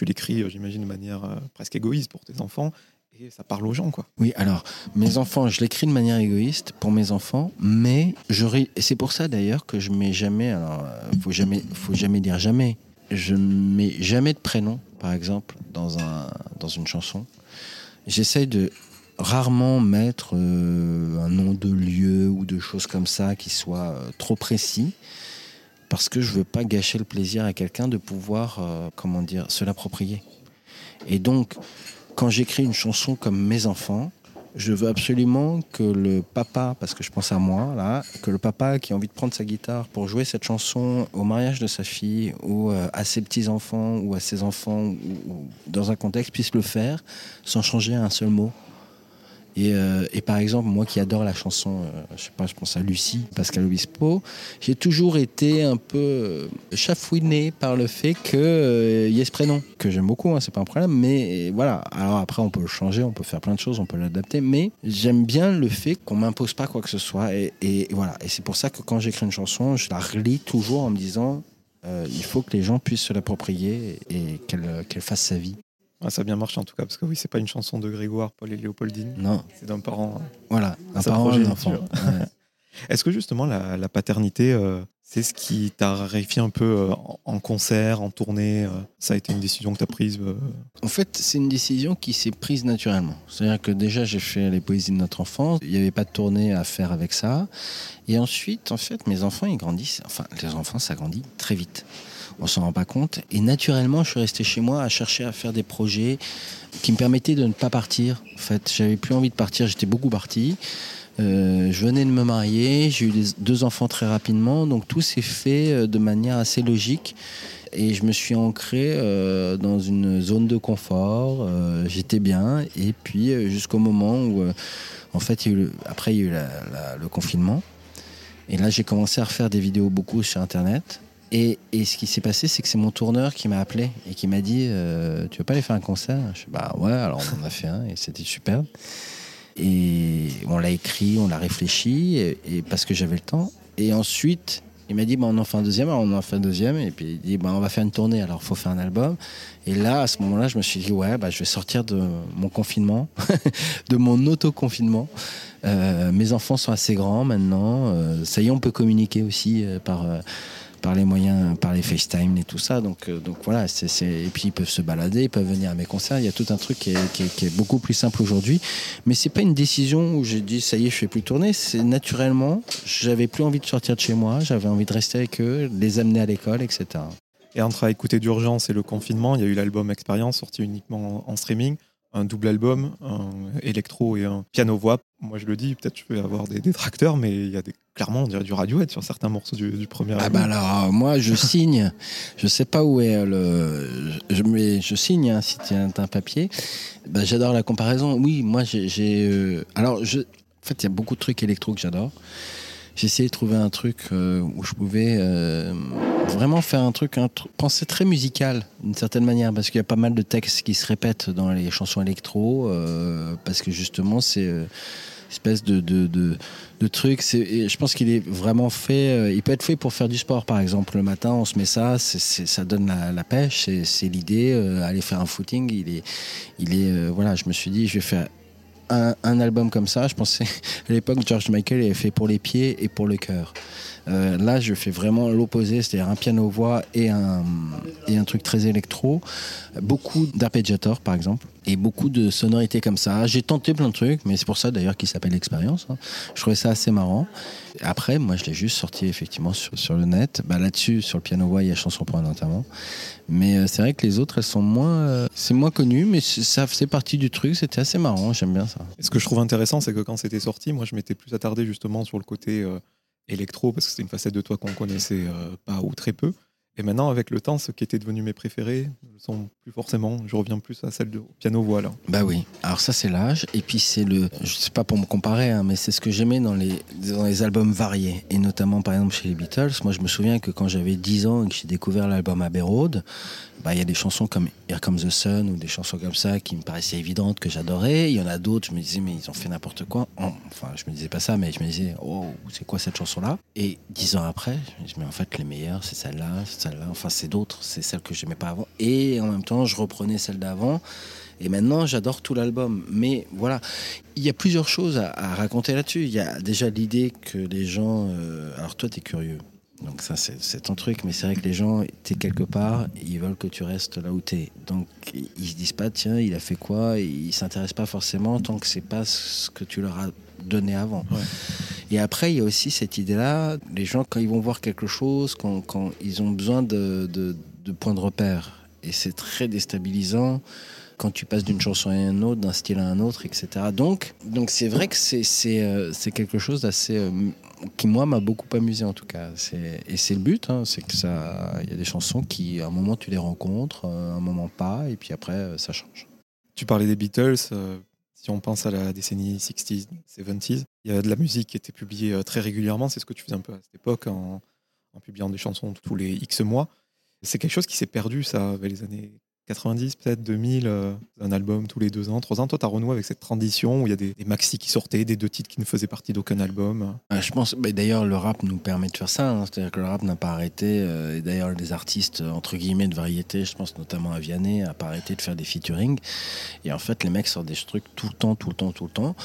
S2: tu l'écris, euh, j'imagine, de manière euh, presque égoïste pour tes enfants. Et ça parle aux gens, quoi.
S1: Oui, alors, mes enfants, je l'écris de manière égoïste pour mes enfants, mais je c'est pour ça d'ailleurs que je mets jamais, alors, euh, faut jamais, faut jamais dire jamais. Je mets jamais de prénom, par exemple, dans, un, dans une chanson. J'essaye de rarement mettre un nom de lieu ou de choses comme ça qui soit euh, trop précis, parce que je veux pas gâcher le plaisir à quelqu'un de pouvoir, euh, comment dire, se l'approprier. Et donc, quand j'écris une chanson comme Mes enfants, je veux absolument que le papa, parce que je pense à moi là, que le papa qui a envie de prendre sa guitare pour jouer cette chanson au mariage de sa fille ou euh, à ses petits enfants ou à ses enfants ou dans un contexte puisse le faire sans changer un seul mot. Et, euh, et par exemple, moi qui adore la chanson, euh, je sais pas, je pense à Lucie, Pascal Obispo, j'ai toujours été un peu euh, chafouiné par le fait qu'il y ait ce prénom, que j'aime beaucoup, hein, c'est pas un problème, mais euh, voilà. Alors après, on peut le changer, on peut faire plein de choses, on peut l'adapter, mais j'aime bien le fait qu'on m'impose pas quoi que ce soit. Et, voilà. Et c'est pour ça que quand j'écris une chanson, je la relis toujours en me disant. euh, il faut que les gens puissent se l'approprier et qu'elle fasse sa vie.
S2: Ah, ça a bien marché en tout cas, parce que oui, c'est pas une chanson de Grégoire, Paul et Léopoldine.
S1: Non,
S2: C'est d'un parent.
S1: voilà, un parent, un
S2: progéniture.
S1: enfant. Ouais.
S2: Est-ce que justement la, la paternité, euh, c'est ce qui t'a raréfié un peu euh, en, concert, en tournée euh, Ça a été une décision que tu as prise
S1: En fait, c'est une décision qui s'est prise naturellement. C'est-à-dire que déjà, j'ai fait les poésies de notre enfance. Il n'y avait pas de tournée à faire avec ça. Et ensuite, en fait, mes enfants, ils grandissent. Enfin, les enfants, ça grandit très vite. On s'en rend pas compte. Et naturellement, je suis resté chez moi à chercher à faire des projets qui me permettaient de ne pas partir. En fait, j'avais plus envie de partir. J'étais beaucoup parti. Euh, je venais de me marier, j'ai eu deux enfants très rapidement, donc tout s'est fait euh, de manière assez logique. Et je me suis ancré euh, dans une zone de confort, j'étais bien, et puis jusqu'au moment où, en fait, après il y a eu le confinement, et là j'ai commencé à refaire des vidéos beaucoup sur Internet. Et, ce qui s'est passé, c'est que c'est mon tourneur qui m'a appelé et qui m'a dit euh, Tu veux pas aller faire un concert? Je dis Bah ouais, alors on en a fait un et c'était superbe. Et on l'a écrit, on l'a réfléchi, et, parce que j'avais le temps. Et ensuite, il m'a dit, bah, on en fait un deuxième, alors on en fait un deuxième, et puis il dit, bah, on va faire une tournée, alors faut faire un album. Et là, à ce moment-là, je me suis dit, ouais, bah, je vais sortir de mon confinement, de mon auto-confinement. Euh, mes enfants sont assez grands maintenant, euh, ça y est, on peut communiquer aussi euh, par, par les moyens, par les FaceTime et tout ça. Donc, euh, donc voilà, et puis ils peuvent se balader, ils peuvent venir à mes concerts. Il y a tout un truc qui est, beaucoup plus simple aujourd'hui. Mais c'est pas une décision où j'ai dit ça y est, je fais plus tourner. C'est naturellement, j'avais plus envie de sortir de chez moi, j'avais envie de rester avec eux, les amener à l'école, etc.
S2: Et entre écouter d'urgence et le confinement, il y a eu l'album Expérience sorti uniquement en, en streaming, un double album, un électro et un piano-voix. Moi je le dis, peut-être je vais avoir des détracteurs, mais il y a des, clairement on dirait du Radiohead sur certains morceaux du, du premier
S1: Ah
S2: album.
S1: bah alors moi je signe, je sais pas où est le, je, mais je signe hein, si tu as un papier. Bah, j'adore la comparaison. Oui, moi j'ai, j'ai, euh, alors je, en fait il y a beaucoup de trucs électro que j'adore. Essayé de trouver un truc euh, où je pouvais euh, vraiment faire un truc, un tr- penser très musical d'une certaine manière, parce qu'il y a pas mal de textes qui se répètent dans les chansons électro, euh, parce que justement c'est espèce de, de, de, truc. Et je pense qu'il est vraiment fait. il peut être fait pour faire du sport, par exemple. Le matin, on se met ça, ça donne la, pêche. C'est, l'idée. euh, aller faire un footing, il est, il est. voilà, je me suis dit, je vais faire. Un, album comme ça, je pensais à l'époque George Michael avait fait pour les pieds et pour le cœur. Euh, là, je fais vraiment l'opposé, c'est-à-dire un piano-voix et un, et un truc très électro. Beaucoup d'arpégiateurs, par exemple, et beaucoup de sonorités comme ça. J'ai tenté plein de trucs, mais c'est pour ça d'ailleurs qu'il s'appelle Expérience. hein. Je trouvais ça assez marrant. Après, moi, je l'ai juste sorti effectivement sur, le net. Bah, Là-dessus, sur le piano-voix, il y a Chanson pour un. Mais euh, c'est vrai que les autres, elles sont moins. euh, c'est moins connu, mais ça faisait partie du truc. C'était assez marrant, j'aime bien ça.
S2: Ce que je trouve intéressant, c'est que quand c'était sorti, moi je m'étais plus attardé justement sur le côté électro, parce que c'était une facette de toi qu'on connaissait euh, pas ou très peu. Et maintenant, avec le temps, ce qui était devenu mes préférés sont forcément. Je reviens plus à celle de piano-voix là.
S1: Bah oui. Alors ça c'est l'âge et puis c'est le, je sais pas pour me comparer, hein, mais c'est ce que j'aimais dans les dans les albums variés et notamment par exemple chez les Beatles. Moi je me souviens que quand j'avais 10 ans et que j'ai découvert l'album Abbey Road, bah il y a des chansons comme Here Comes the Sun ou des chansons comme ça qui me paraissaient évidentes que j'adorais. Il y en a d'autres, je me disais mais ils ont fait n'importe quoi. Enfin je me disais pas ça, mais je me disais oh c'est quoi cette chanson là Et 10 ans après, je me dis mais en fait les meilleures c'est celle-là, c'est celle-là. Enfin c'est d'autres, c'est celle que j'aimais pas avant. Et en même temps je reprenais celle d'avant. Et maintenant, j'adore tout l'album. Mais voilà, il y a plusieurs choses à, à raconter là-dessus. Il y a déjà l'idée que les gens. euh, alors, toi, tu es curieux. Donc, ça, c'est ton truc. Mais c'est vrai que les gens, tu es quelque part, ils veulent que tu restes là où tu es. Donc, ils se disent pas, tiens, il a fait quoi? Ils s'intéressent pas forcément tant que c'est pas ce que tu leur as donné avant.
S2: Ouais.
S1: Et après, il y a aussi cette idée-là, les gens, quand ils vont voir quelque chose, quand, quand ils ont besoin de, de, de points de repère, et c'est très déstabilisant quand tu passes d'une chanson à une autre, d'un style à un autre, etc. Donc, donc c'est vrai que c'est euh, quelque chose d'assez euh, qui moi m'a beaucoup amusé en tout cas. Et c'est le but, hein, c'est que ça, il y a des chansons qui à un moment tu les rencontres, euh, à un moment pas, et puis après euh, ça change.
S2: Tu parlais des Beatles. si on pense à la décennie 60s, 70s, il y a de la musique qui était publiée très régulièrement. C'est ce que tu faisais un peu à cette époque en publiant des chansons tous les X mois. C'est quelque chose qui s'est perdu, ça, avec les années 90, peut-être 2000, euh, un album tous les deux ans, trois ans. Toi, tu as renoué avec cette transition où il y a des, des maxi qui sortaient, des deux titres qui ne faisaient partie d'aucun album.
S1: Euh, Je pense, bah, d'ailleurs, le rap nous permet de faire ça. hein. C'est-à-dire que le rap n'a pas arrêté. euh, et d'ailleurs, les artistes, euh, entre guillemets, de variété, je pense notamment à Vianney, n'a pas arrêté de faire des featuring. Et en fait, les mecs sortent des trucs tout le temps, tout le temps, tout le temps.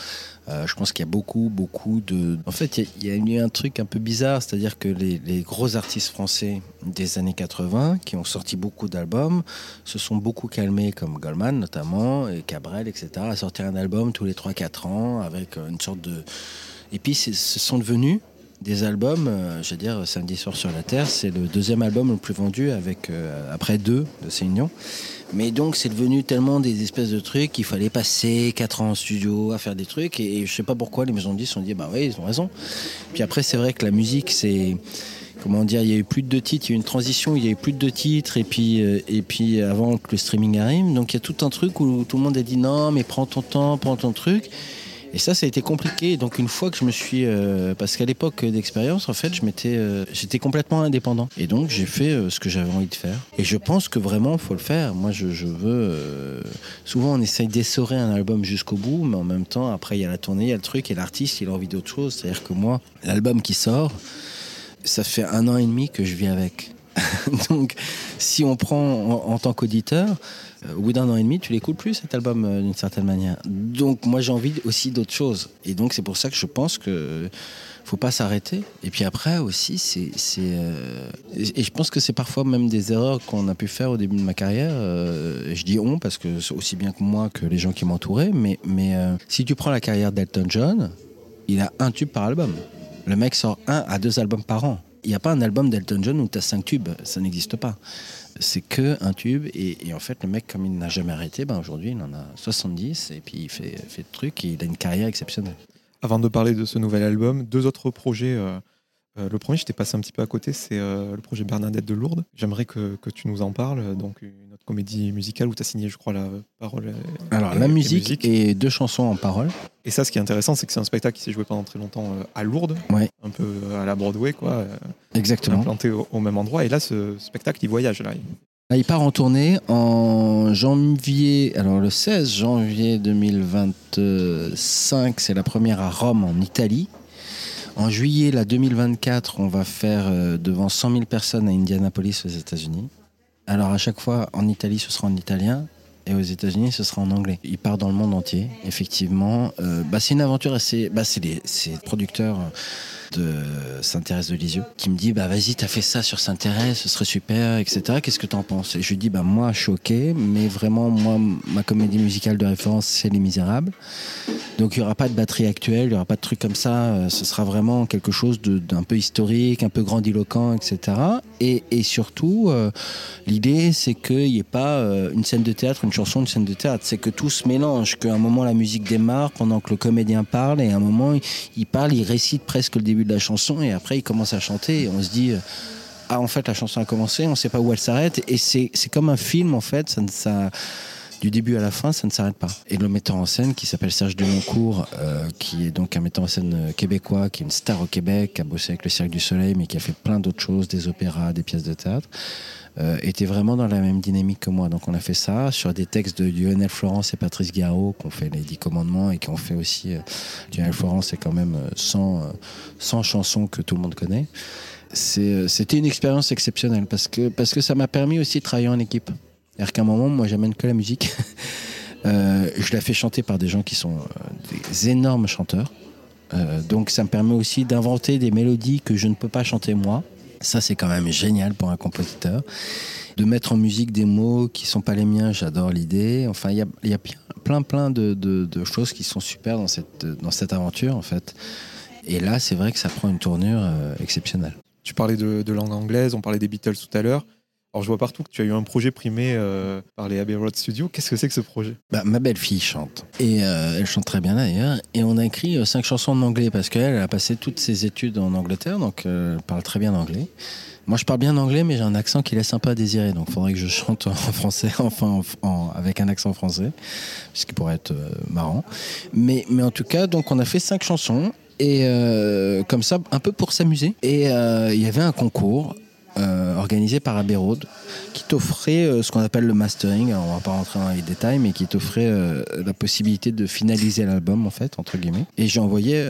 S1: Je pense qu'il y a beaucoup, beaucoup de. En fait, il y a- il y, a eu un truc un peu bizarre. C'est-à-dire que les, les gros artistes français des années 80, qui ont sorti beaucoup d'albums, se sont beaucoup calmés, comme Goldman notamment, et Cabrel, etc., à sortir un album tous les 3-4 ans avec euh, une sorte de. Et puis, ce sont devenus des albums, euh, je veux dire, Samedi soir sur la Terre, c'est le deuxième album le plus vendu avec, euh, après deux de Céline. Mais donc, c'est devenu tellement des espèces de trucs qu'il fallait passer 4 ans en studio à faire des trucs. Et, et je sais pas pourquoi les maisons de disques ont dit, bah oui, ils ont raison. Puis après, c'est vrai que la musique, c'est. Comment dire, il y a eu plus de deux titres, il y a eu une transition, il y a eu plus de deux titres, et puis, euh, et puis avant que le streaming arrive, donc il y a tout un truc où tout le monde a dit non, mais prends ton temps, prends ton truc. Et ça, ça a été compliqué. Donc une fois que je me suis, euh, parce qu'à l'époque d'expérience, en fait, je m'étais, euh, j'étais complètement indépendant. Et donc j'ai fait ce que j'avais envie de faire. Et je pense que vraiment, il faut le faire. Moi, je, je veux. souvent, on essaye d'essorer un album jusqu'au bout, mais en même temps, après, il y a la tournée, il y a le truc, et l'artiste, il a envie d'autre chose. C'est-à-dire que moi, l'album qui sort, ça fait un an et demi que je vis avec. Donc, si on prend en, tant qu'auditeur, euh, au bout d'un an et demi, tu l'écoutes plus cet album euh, d'une certaine manière. Donc, moi, j'ai envie aussi d'autres choses. Et donc, c'est pour ça que je pense que faut pas s'arrêter. Et puis après aussi, c'est, euh, et je pense que c'est parfois même des erreurs qu'on a pu faire au début de ma carrière. Je dis on parce que c'est aussi bien que moi que les gens qui m'entouraient. Mais, mais si tu prends la carrière d'Elton John, il a un tube par album. Le mec sort un à deux albums par an. Il n'y a pas un album d'Elton John où tu as cinq tubes. Ça n'existe pas. C'est que un tube. Et, en fait, le mec, comme il n'a jamais arrêté, ben aujourd'hui, il en a 70. Et puis, il fait, fait de trucs. Et il a une carrière exceptionnelle.
S2: Avant de parler de ce nouvel album, deux autres projets. euh, euh, le premier, je t'ai passé un petit peu à côté, c'est euh, le projet Bernadette de Lourdes. J'aimerais que, que tu nous en parles. Donc, comédie musicale où tu as signé, je crois, la parole.
S1: Alors,
S2: et-
S1: la
S2: et
S1: musique et deux chansons en parole.
S2: Et ça, ce qui est intéressant, c'est que c'est un spectacle qui s'est joué pendant très longtemps euh, à Lourdes,
S1: Ouais.
S2: un peu euh, à la Broadway, quoi, euh,
S1: Exactement.
S2: implanté au, au même endroit. Et là, ce spectacle, il voyage. Là.
S1: Là, il part en tournée en janvier, alors le 16 janvier 2025, c'est la première à Rome, en Italie. En juillet, la 2024, on va faire devant 100 000 personnes à Indianapolis, aux États-Unis. Alors à chaque fois, en Italie, ce sera en italien. Et aux États-Unis, ce sera en anglais. Il part dans le monde entier, effectivement. Euh, bah, c'est une aventure assez. Bah, c'est les, c'est le producteur de Saint-Thérèse de Lisieux qui me dit bah vas-y t'as fait ça sur Saint-Thérèse ce serait super etc qu'est-ce que t'en penses? Et je lui dis bah moi choqué mais vraiment moi ma comédie musicale de référence c'est Les Misérables. Donc il y aura pas de batterie actuelle il y aura pas de trucs comme ça euh, ce sera vraiment quelque chose d'un peu historique un peu grandiloquent etc et, surtout euh, l'idée c'est qu'il n'y ait pas euh, une scène de théâtre une chanson une scène de théâtre. C'est que tout se mélange qu'à un moment la musique démarre pendant que le comédien parle et à un moment il parle il récite presque le début de la chanson et après il commence à chanter et on se dit euh, ah en fait la chanson a commencé on sait pas où elle s'arrête et c'est comme un film en fait ça ne du début à la fin, ça ne s'arrête pas. Et le metteur en scène, qui s'appelle Serge Denoncourt, euh, qui est donc un metteur en scène euh, québécois, qui est une star au Québec, qui a bossé avec le Cirque du Soleil, mais qui a fait plein d'autres choses, des opéras, des pièces de théâtre, euh, était vraiment dans la même dynamique que moi. Donc on a fait ça sur des textes de Lionel Florence et Patrice Garot, qui ont fait les Dix Commandements et qui ont fait aussi... Euh, Lionel Florence, c'est quand même euh, 100, euh, 100 chansons que tout le monde connaît. Euh, C'était une expérience exceptionnelle parce que, parce que ça m'a permis aussi de travailler en équipe. C'est-à-dire qu'à un moment, moi, j'amène que la musique. Euh, je la fais chanter par des gens qui sont euh, des énormes chanteurs. Euh, donc, ça me permet aussi d'inventer des mélodies que je ne peux pas chanter moi. Ça, c'est quand même génial pour un compositeur. De mettre en musique des mots qui sont pas les miens, j'adore l'idée. Enfin, il y a, y a plein, plein, de- de choses qui sont super dans cette, dans cette aventure, en fait. Et là, c'est vrai que ça prend une tournure euh, exceptionnelle.
S2: Tu parlais de, de langue anglaise, on parlait des Beatles tout à l'heure. Alors, je vois partout que tu as eu un projet primé euh, par les Abbey Road Studios. Qu'est-ce que c'est que ce projet?
S1: Bah, ma belle-fille chante. Et euh, elle chante très bien d'ailleurs. Et on a écrit euh, cinq chansons en anglais parce qu'elle elle a passé toutes ses études en Angleterre, donc elle parle très bien anglais. Moi, je parle bien anglais, mais j'ai un accent qui laisse un peu à désirer. Donc, il faudrait que je chante en français, enfin, en- en- avec un accent français, ce qui pourrait être marrant. Mais, mais en tout cas, donc, on a fait cinq chansons. Et comme ça, un peu pour s'amuser. Et il y avait un concours euh, organisé par Abbey Road qui t'offrait euh, ce qu'on appelle le mastering. Alors, on va pas rentrer dans les détails, mais qui t'offrait euh, la possibilité de finaliser l'album, en fait, entre guillemets. Et j'ai envoyé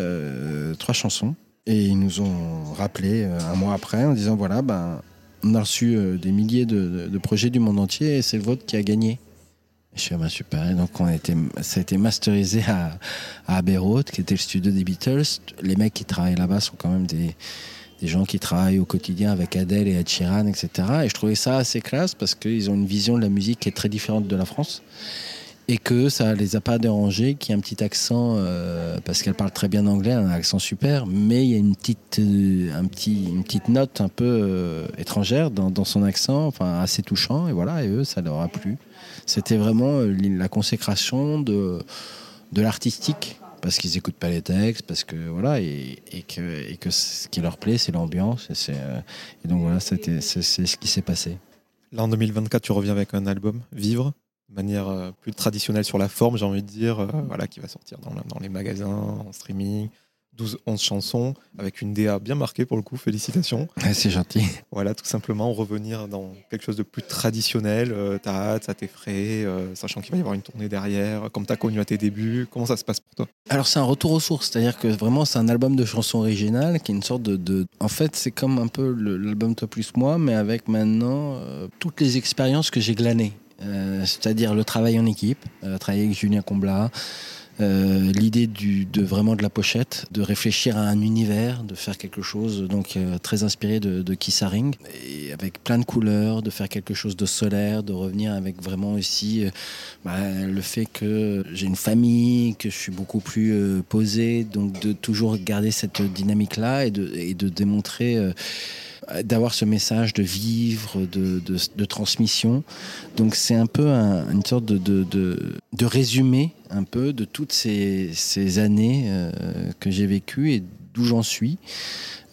S1: trois chansons. Et ils nous ont rappelé un mois après en disant voilà, ben, on a reçu des milliers de, projets du monde entier et c'est le vôtre qui a gagné. Je suis ben, super. Donc on a ça a été masterisé à, à Abbey Road, qui était le studio des Beatles. Les mecs qui travaillent là-bas sont quand même des, des gens qui travaillent au quotidien avec Adele et Ed etc. Et je trouvais ça assez classe parce qu'ils ont une vision de la musique qui est très différente de la France. Et que ça les a pas dérangés, qu'il y ait un petit accent, euh, parce qu'elle parle très bien anglais, a un accent super, mais il y a une petite, euh, un petit, une petite note un peu euh, étrangère dans, son accent, enfin assez touchant, et voilà, et eux, ça leur a plu. C'était vraiment la consécration de l'artistique, parce qu'ils écoutent pas les textes, parce que voilà, et, que, ce qui leur plaît, c'est l'ambiance, et, euh, donc voilà, c'est, ce qui s'est passé.
S2: Là, en 2024, tu reviens avec un album, Vivre, de manière euh, plus traditionnelle sur la forme, j'ai envie de dire, euh, voilà, qui va sortir dans les magasins, en streaming, 12-11 chansons avec une DA bien marquée pour le coup, félicitations.
S1: c'est gentil.
S2: Voilà, tout simplement revenir dans quelque chose de plus traditionnel. Euh, t'as hâte, ça t'effraie, euh, sachant qu'il va y avoir une tournée derrière, comme t'as connu à tes débuts. Comment ça se passe pour toi?
S1: Alors c'est un retour aux sources, c'est-à-dire que vraiment c'est un album de chansons originales qui est une sorte de... En fait c'est comme un peu l'album Toi plus moi, mais avec maintenant euh, toutes les expériences que j'ai glanées. c'est-à-dire le travail en équipe, travailler avec Julien Comblat, euh, l'idée de vraiment de la pochette, de réfléchir à un univers, de faire quelque chose donc euh, très inspiré de, Kissaring, et avec plein de couleurs, de faire quelque chose de solaire, de revenir avec vraiment aussi euh, bah, le fait que j'ai une famille, que je suis beaucoup plus posé, donc de toujours garder cette dynamique-là et de, et de démontrer d'avoir ce message de vivre, de, de, transmission. Donc c'est un peu une sorte de, de, résumé un peu de toutes ces, ces années euh, que j'ai vécues et d'où j'en suis.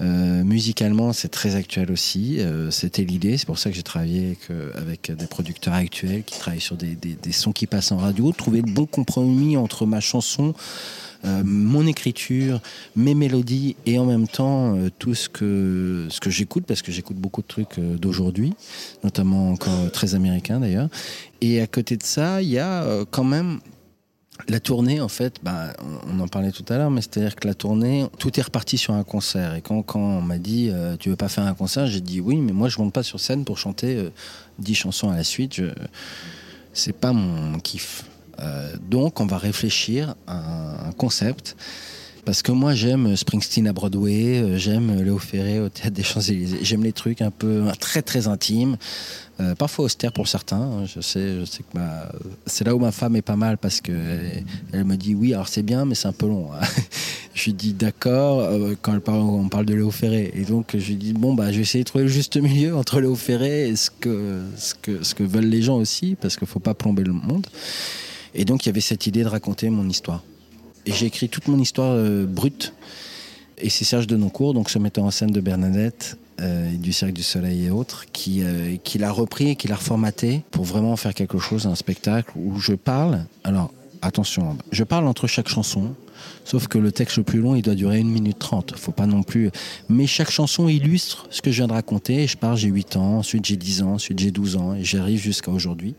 S1: Euh, musicalement, c'est très actuel aussi. Euh, c'était l'idée. C'est pour ça que j'ai travaillé avec, avec, des producteurs actuels qui travaillent sur des, sons qui passent en radio. Trouver le bon compromis entre ma chanson, euh, mon écriture, mes mélodies et en même temps euh, tout ce que, ce que j'écoute, parce que j'écoute beaucoup de trucs euh, d'aujourd'hui, notamment encore très américains d'ailleurs. Et à côté de ça, il y a quand même la tournée, en fait, bah, on en parlait tout à l'heure, mais c'est-à-dire que la tournée, tout est reparti sur un concert. Et quand, quand on m'a dit, tu veux pas faire un concert, j'ai dit oui, mais moi je monte pas sur scène pour chanter dix chansons à la suite. Je... C'est pas mon kiff. Euh, donc, on va réfléchir à un concept. Parce que moi, j'aime Springsteen à Broadway, euh, j'aime Léo Ferré au Théâtre des Champs-Élysées. J'aime les trucs un peu très, très intimes, euh, parfois austères pour certains. Hein. Je sais, je sais que c'est là où ma femme est pas mal parce qu'elle elle me dit oui, alors c'est bien, mais c'est un peu long. Hein. je lui dis d'accord quand on parle de Léo Ferré. Et donc, je lui dis bon, bah, je vais essayer de trouver le juste milieu entre Léo Ferré et ce que, ce que, ce que veulent les gens aussi, parce qu'il ne faut pas plomber le monde. Et donc il y avait cette idée de raconter mon histoire. J'ai écrit toute mon histoire euh, brute. Et c'est Serge Denoncourt, donc ce metteur en scène de Bernadette, euh, du Cercle du Soleil et autres, qui, euh, qui l'a repris et qui l'a reformaté pour vraiment faire quelque chose, un spectacle où je parle. Alors, attention, je parle entre chaque chanson, sauf que le texte le plus long, il doit durer 1 minute 30. Faut pas non plus. Mais chaque chanson illustre ce que je viens de raconter. Je parle, j'ai 8 ans, ensuite j'ai 10 ans, ensuite j'ai 12 ans, et j'arrive jusqu'à aujourd'hui.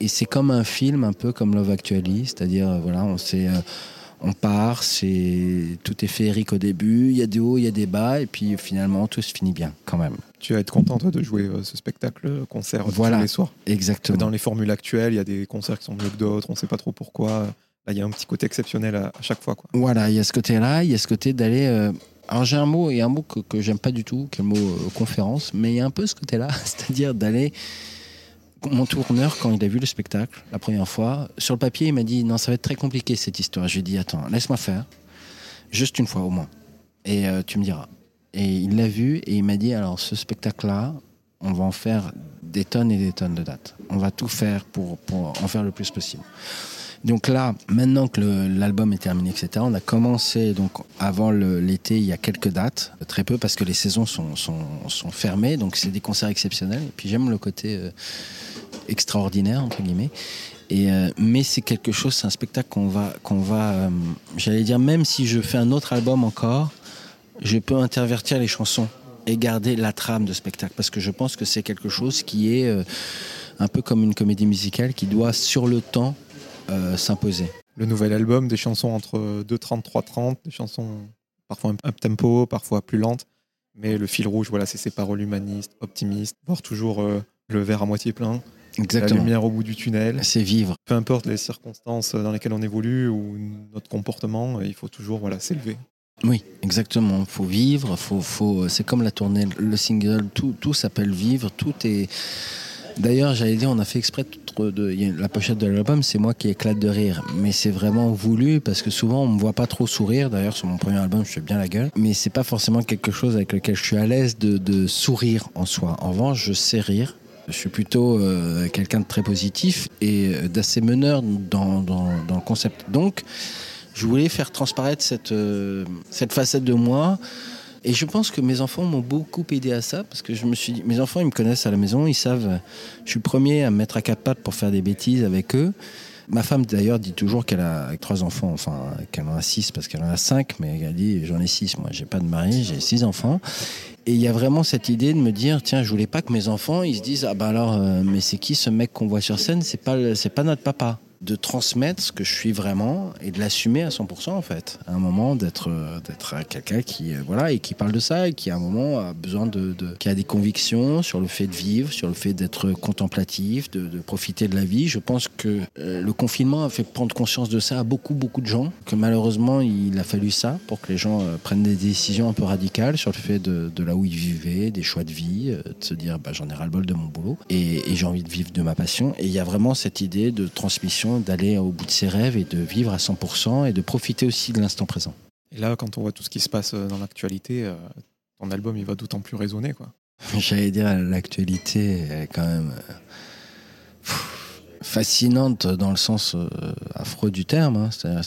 S1: Et c'est comme un film, un peu comme Love Actually, c'est-à-dire, euh, voilà, on sait. Euh, on part, c'est tout est féerique au début, il y a des hauts, il y a des bas, et puis finalement tout se finit bien quand même.
S2: Tu vas être content toi de jouer euh, ce spectacle concert
S1: voilà,
S2: tous les soirs?
S1: Exactement.
S2: Dans les formules actuelles, il y a des concerts qui sont mieux que d'autres, on ne sait pas trop pourquoi. Là, il y a un petit côté exceptionnel à, chaque fois. Quoi.
S1: Voilà, il y a ce côté-là, il y a ce côté d'aller. Alors j'ai un mot, a un mot que, que j'aime pas du tout, qui est le mot conférence, mais il y a un peu ce côté-là, c'est-à-dire d'aller mon tourneur, quand il a vu le spectacle la première fois, sur le papier, il m'a dit Non, ça va être très compliqué cette histoire. Je lui ai dit Attends, laisse-moi faire, juste une fois au moins, et euh, tu me diras. Et il l'a vu et il m'a dit Alors, ce spectacle-là, on va en faire des tonnes et des tonnes de dates. On va tout faire pour en faire le plus possible. Donc là, maintenant que l'album est terminé, etc., on a commencé, donc avant l'été, il y a quelques dates, très peu parce que les saisons sont, fermées, donc c'est des concerts exceptionnels. Et puis j'aime le côté euh, extraordinaire, entre guillemets. Et, euh, mais c'est quelque chose, c'est un spectacle qu'on va, qu'on va euh, j'allais dire, même si je fais un autre album encore, je peux intervertir les chansons et garder la trame de spectacle parce que je pense que c'est quelque chose qui est un peu comme une comédie musicale qui doit sur le temps s'imposer.
S2: Le nouvel album, des chansons entre 2.30, 3.30, des chansons parfois un up tempo, parfois plus lentes, mais le fil rouge, voilà, c'est ces paroles humanistes, optimistes, voir toujours le verre à moitié plein.
S1: Exactement.
S2: La lumière au bout du tunnel.
S1: C'est vivre.
S2: Peu importe les circonstances dans lesquelles on évolue ou notre comportement, il faut toujours voilà, s'élever.
S1: Oui, exactement. Il faut vivre. Faut, faut... C'est comme la tournée, le single, tout, tout s'appelle vivre. Tout est. D'ailleurs, j'allais dire, on a fait exprès de. La pochette de l'album, c'est moi qui éclate de rire. Mais c'est vraiment voulu parce que souvent, on me voit pas trop sourire. D'ailleurs, sur mon premier album, je fais bien la gueule. Mais c'est pas forcément quelque chose avec lequel je suis à l'aise de, sourire en soi. En revanche, je sais rire. Je suis plutôt euh, quelqu'un de très positif et euh, d'assez meneur dans, dans, dans, le concept. Donc, je voulais faire transparaître cette, euh, cette facette de moi. Et je pense que mes enfants m'ont beaucoup aidé à ça parce que je me suis dit, mes enfants, ils me connaissent à la maison, ils savent, je suis le premier à me mettre à quatre pattes pour faire des bêtises avec eux. Ma femme d'ailleurs dit toujours qu'elle a trois enfants, enfin qu'elle en a six parce qu'elle en a cinq, mais elle dit j'en ai six. Moi, j'ai pas de mari, j'ai six enfants. Et il y a vraiment cette idée de me dire tiens, je voulais pas que mes enfants ils se disent ah ben alors euh, mais c'est qui ce mec qu'on voit sur scène? C'est pas c'est pas notre papa de transmettre ce que je suis vraiment et de l'assumer à 100% en fait. À un moment d'être euh, d'être quelqu'un qui euh, voilà et qui parle de ça et qui à un moment a besoin de, qui a des convictions sur le fait de vivre, sur le fait d'être contemplatif, de, profiter de la vie. Je pense que euh, le confinement a fait prendre conscience de ça à beaucoup beaucoup de gens. Que malheureusement il a fallu ça pour que les gens prennent des décisions un peu radicales sur le fait de, là où ils vivaient, des choix de vie, de se dire bah, j'en ai ras le bol de mon boulot et, et j'ai envie de vivre de ma passion. Et il y a vraiment cette idée de transmission d'aller au bout de ses rêves et de vivre à 100% et de profiter aussi de l'instant présent.
S2: Et là, quand on voit tout ce qui se passe euh, dans l'actualité, euh, ton album il va d'autant plus résonner.
S1: J'allais dire, l'actualité est quand même. Fascinante dans le sens euh, affreux du terme. Hein.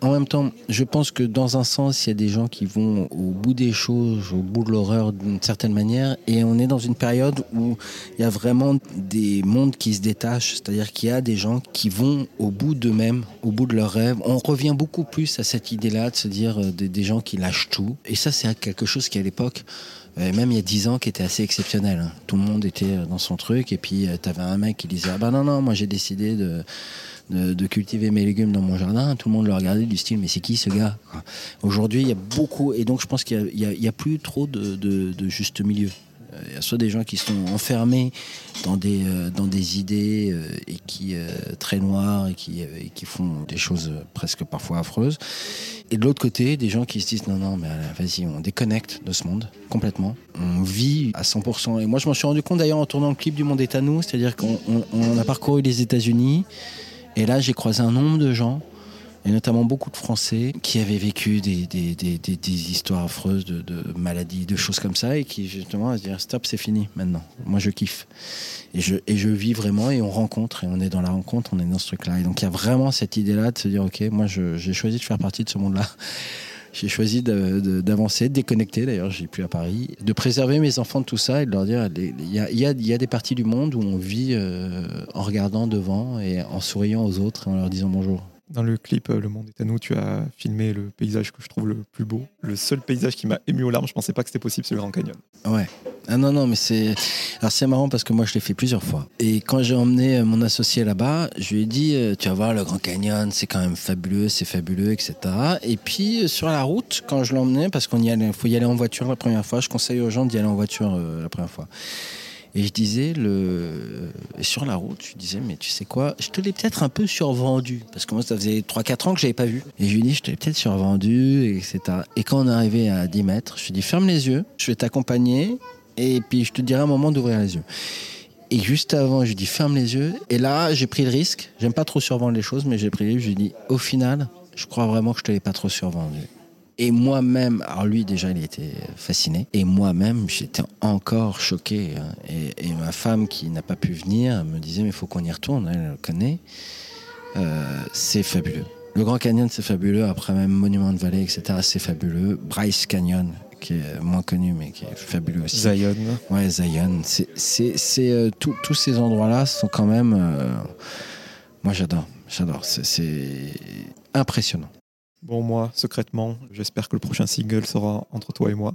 S1: En même temps, je pense que dans un sens, il y a des gens qui vont au bout des choses, au bout de l'horreur d'une certaine manière, et on est dans une période où il y a vraiment des mondes qui se détachent, c'est-à-dire qu'il y a des gens qui vont au bout d'eux-mêmes, au bout de leurs rêves. On revient beaucoup plus à cette idée-là de se dire euh, des, des gens qui lâchent tout, et ça c'est quelque chose qui à l'époque euh, même il y a 10 ans, qui était assez exceptionnel. Hein. Tout le monde était euh, dans son truc, et puis euh, tu avais un mec qui disait Ah ben non, non, moi j'ai décidé de, cultiver mes légumes dans mon jardin. Tout le monde le regardait du style Mais c'est qui ce gars? Aujourd'hui, il y a beaucoup, et donc je pense qu'il n'y a, plus trop de, de juste milieu. Il y a soit des gens qui sont enfermés dans des, dans des idées et qui très noires et qui, et qui font des choses presque parfois affreuses. Et de l'autre côté, des gens qui se disent non, non, mais vas-y, on déconnecte de ce monde complètement. On vit à 100%. Et moi, je m'en suis rendu compte d'ailleurs en tournant le clip du Monde est à nous, c'est-à-dire qu'on a parcouru les États-Unis. Et là, j'ai croisé un nombre de gens et notamment beaucoup de Français qui avaient vécu des, des, des, des histoires affreuses de, maladies, de choses comme ça, et qui justement se dire stop, c'est fini maintenant. Moi, je kiffe. Et je, et je vis vraiment, et on rencontre, et on est dans la rencontre, on est dans ce truc-là. Et donc, il y a vraiment cette idée-là de se dire ok, moi, j'ai choisi de faire partie de ce monde-là. J'ai choisi d'avancer, de, déconnecter, d'ailleurs, j'ai plus à Paris, de préserver mes enfants de tout ça et de leur dire il y a, y, a, y a, des parties du monde où on vit euh, en regardant devant et en souriant aux autres et en leur disant bonjour.
S2: Dans le clip euh, Le Monde est à nous, tu as filmé le paysage que je trouve le plus beau. Le seul paysage qui m'a ému aux larmes, je pensais pas que c'était possible, c'est le Grand Canyon.
S1: Ouais. Ah non, non, mais c'est. Alors c'est marrant parce que moi je l'ai fait plusieurs fois. Et quand j'ai emmené euh, mon associé là-bas, je lui ai dit euh, Tu vas voir, le Grand Canyon, c'est quand même fabuleux, c'est fabuleux, etc. Et puis sur la route, quand je l'emmenais, parce qu'on y allait, faut y aller en voiture la première fois, je conseille aux gens d'y aller en voiture la première fois. Et je disais, le... sur la route, je disais, mais tu sais quoi, je te l'ai peut-être un peu survendu. Parce que moi, ça faisait 3-4 ans que je n'avais pas vu. Et je lui dis, je te l'ai peut-être survendu, etc. Et quand on est arrivé à 10 mètres, je lui dis, ferme les yeux, je vais t'accompagner, et puis je te dirai un moment d'ouvrir les yeux. Et juste avant, je lui dis, ferme les yeux. Et là, j'ai pris le risque. J'aime pas trop survendre les choses, mais j'ai pris le risque. Je lui dis, au final, je crois vraiment que je te l'ai pas trop survendu. Et moi-même, alors lui déjà il était fasciné, et moi-même j'étais encore choqué. Hein. Et, ma femme qui n'a pas pu venir me disait mais il faut qu'on y retourne, elle le connaît. Euh, c'est fabuleux. Le Grand Canyon c'est fabuleux, après même Monument de Vallée, etc. C'est fabuleux. Bryce Canyon qui est moins connu mais qui est fabuleux aussi.
S2: Zion.
S1: Ouais, Zion. C'est, euh, tous ces endroits-là sont quand même... Euh, moi j'adore, j'adore. c'est impressionnant.
S2: Bon, moi, secrètement, j'espère que le prochain single sera entre toi et moi.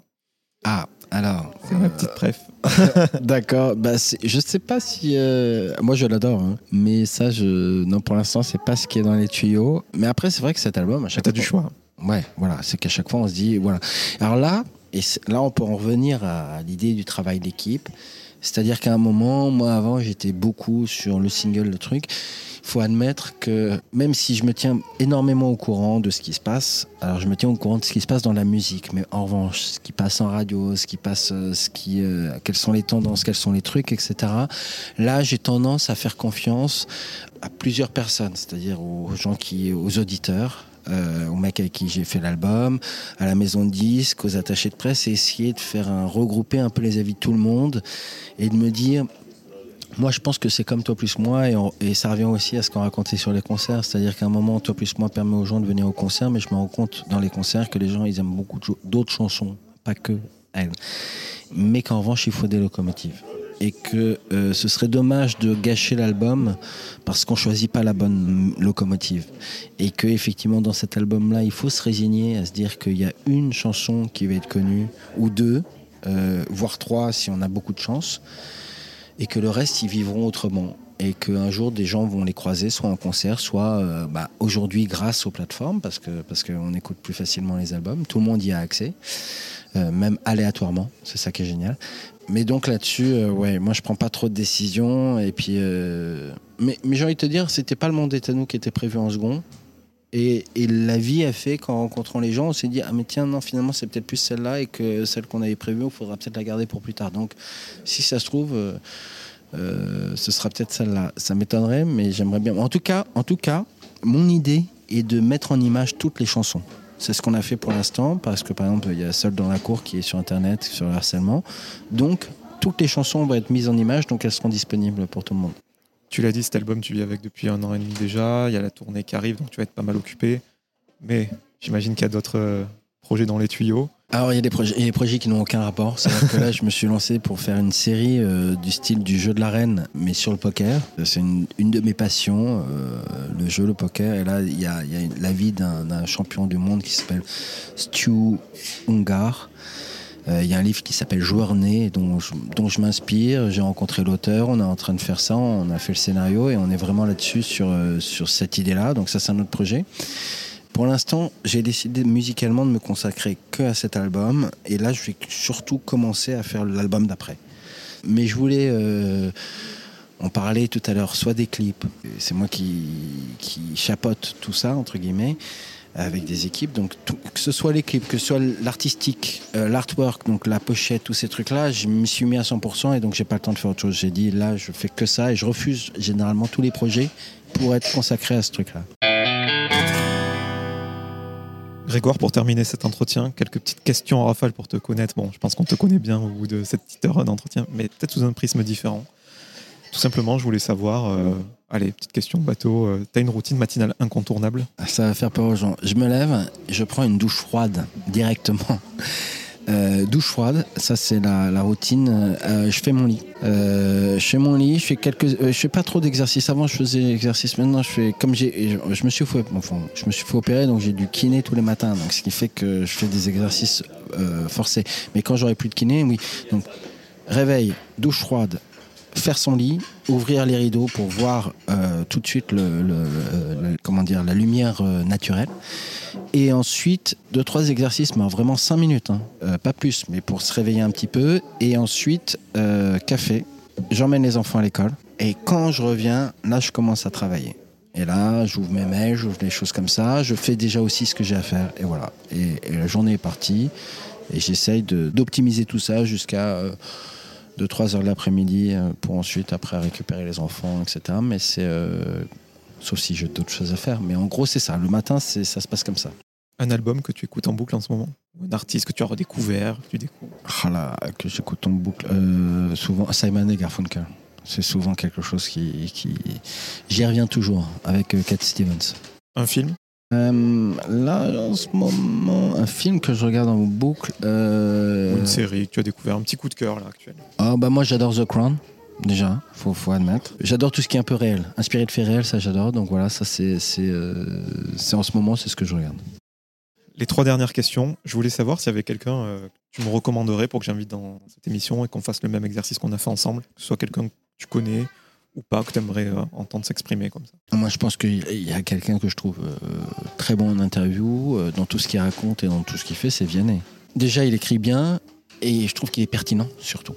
S1: Ah, alors.
S2: C'est ma petite préf.
S1: D'accord. Bah, je sais pas si. Euh, moi, je l'adore. Hein. Mais ça, je... non, pour l'instant, c'est pas ce qui est dans les tuyaux. Mais après, c'est vrai que cet album, à chaque
S2: T'as du choix.
S1: Ouais, voilà. C'est qu'à chaque fois, on se dit. Voilà. Alors là, et là, on peut en revenir à l'idée du travail d'équipe. C'est-à-dire qu'à un moment, moi, avant, j'étais beaucoup sur le single, le truc faut admettre que même si je me tiens énormément au courant de ce qui se passe, alors je me tiens au courant de ce qui se passe dans la musique, mais en revanche, ce qui passe en radio, ce qui passe, euh, ce qui, euh, quelles sont les tendances, quels sont les trucs, etc. Là, j'ai tendance à faire confiance à plusieurs personnes, c'est-à-dire aux gens qui, aux auditeurs, euh, au mec avec qui j'ai fait l'album, à la maison de disques, aux attachés de presse, et essayer de faire un regrouper un peu les avis de tout le monde et de me dire moi, je pense que c'est comme Toi plus moi, et, ça revient aussi à ce qu'on racontait sur les concerts. C'est-à-dire qu'à un moment, Toi plus moi permet aux gens de venir au concert, mais je me rends compte dans les concerts que les gens, ils aiment beaucoup d'autres chansons, pas que elles. Mais qu'en revanche, il faut des locomotives. et que euh, ce serait dommage de gâcher l'album parce qu'on choisit pas la bonne locomotive et que effectivement dans cet album là il faut se résigner à se dire qu'il y a une chanson qui va être connue ou deux euh, voire trois si on a beaucoup de chance et que le reste ils vivront autrement et qu'un jour des gens vont les croiser soit en concert soit euh, bah, aujourd'hui grâce aux plateformes parce que parce qu'on écoute plus facilement les albums tout le monde y a accès euh, même aléatoirement c'est ça qui est génial mais donc là-dessus, euh, ouais, moi je prends pas trop de décisions. Et puis, mais, mais j'ai envie de te dire, c'était pas le monde est à nous qui était prévu en second. Et, la vie a fait qu'en rencontrant les gens, on s'est dit ah mais tiens non finalement c'est peut-être plus celle-là et que celle qu'on avait prévue, il faudra peut-être la garder pour plus tard. Donc si ça se trouve, euh, euh, ce sera peut-être celle-là. Ça m'étonnerait, mais j'aimerais bien. En tout cas, en tout cas, mon idée est de mettre en image toutes les chansons. C'est ce qu'on a fait pour l'instant, parce que par exemple, il y a Seul dans la cour qui est sur Internet, sur le harcèlement. Donc, toutes les chansons vont être mises en image, donc elles seront disponibles pour tout le monde.
S2: Tu l'as dit, cet album, tu vis avec depuis un an et demi déjà. Il y a la tournée qui arrive, donc tu vas être pas mal occupé. Mais j'imagine qu'il y a d'autres euh, projets dans les tuyaux.
S1: Alors, il y a des projets, il y a des projets qui n'ont aucun rapport. C'est-à-dire que là, je me suis lancé pour faire une série euh, du style du jeu de la reine, mais sur le poker. C'est une, une de mes passions, euh, le jeu, le poker. Et là, il y a, il y a la vie d'un champion du monde qui s'appelle Stu Ungar. Euh, Il y a un livre qui s'appelle Joueur né, dont je, m'inspire. J'ai rencontré l'auteur, on est en train de faire ça, on a fait le scénario et on est vraiment là-dessus sur, euh, sur cette idée-là. Donc ça, c'est un autre projet. Pour l'instant, j'ai décidé musicalement de me consacrer que à cet album. Et là, je vais surtout commencer à faire l'album d'après. Mais je voulais... euh, on parlait tout à l'heure soit des clips, c'est moi qui, qui chapote tout ça, entre guillemets, avec des équipes. Donc, que ce soit clips, que ce soit l'artistique, euh, l'artwork, donc la pochette, tous ces trucs-là, je m'y suis mis à 100% et donc j'ai pas le temps de faire autre chose. J'ai dit là, je fais que ça et je refuse généralement tous les projets pour être consacré à ce truc-là.
S2: Grégoire, pour terminer cet entretien, quelques petites questions en rafale pour te connaître. Bon, je pense qu'on te connaît bien au bout de cette petite heure d'entretien, mais peut-être sous un prisme différent. Tout simplement, je voulais savoir, euh, allez, petite question bateau, euh, t'as une routine matinale incontournable
S1: Ça va faire peur aux gens. Je me lève, je prends une douche froide directement. Euh, douche froide, ça c'est la, routine. Euh, je fais mon lit. Euh, je fais mon lit, je fais quelques, je fais pas trop d'exercices. Avant je faisais l'exercice, maintenant je fais comme j'ai, je, me suis fait, enfin, je me suis fait opérer donc j'ai du kiné tous les matins. Donc ce qui fait que je fais des exercices forcés. Mais quand j'aurai plus de kiné, oui. Donc réveil, douche froide, faire son lit, ouvrir les rideaux pour voir euh, tout de suite la lumière euh, naturelle. Et ensuite, deux, trois exercices, mais vraiment cinq minutes, hein, euh, pas plus, mais pour se réveiller un petit peu. Et ensuite, café. J'emmène les enfants à l'école. Et quand je reviens, là, je commence à travailler. Et là, j'ouvre mes mails, j'ouvre des choses comme ça. Je fais déjà aussi ce que j'ai à faire. Et voilà. Et, la journée est partie. Et j'essaye d'optimiser tout ça jusqu'à euh, 2-3 heures de l'après-midi euh, pour ensuite, après, récupérer les enfants, etc. Mais c'est. euh, sauf si j'ai d'autres choses à faire. Mais en gros, c'est ça. Le matin, c'est- ça se passe comme ça.
S2: Un album que tu écoutes en boucle en ce moment? Un artiste que tu as redécouvert, que tu découvres?
S1: Ah là, que j'écoute en boucle. Euh, souvent, Simon et Garfunkel. C'est souvent quelque chose qui. qui... J'y reviens toujours avec Cat Stevens.
S2: Un film?
S1: Euh, là, en ce moment, un film que je regarde en boucle. euh,
S2: ou une série que tu as découvert Un petit coup de cœur là actuel.
S1: Ah, bah moi, j'adore The Crown. Déjà, faut, faut admettre. J'adore tout ce qui est un peu réel, inspiré de faits réels, ça j'adore. Donc voilà, ça c'est, c'est, euh, c'est en ce moment, c'est ce que je regarde.
S2: Les trois dernières questions, je voulais savoir s'il y avait quelqu'un que tu me recommanderais pour que j'invite dans cette émission et qu'on fasse le même exercice qu'on a fait ensemble, que ce soit quelqu'un que tu connais ou pas, que tu aimerais entendre s'exprimer comme ça?
S1: Moi, je pense qu'il y a quelqu'un que je trouve euh, très bon en interview, euh, dans tout ce qu'il raconte et dans tout ce qu'il fait, c'est Vianney. Déjà, il écrit bien et je trouve qu'il est pertinent, surtout.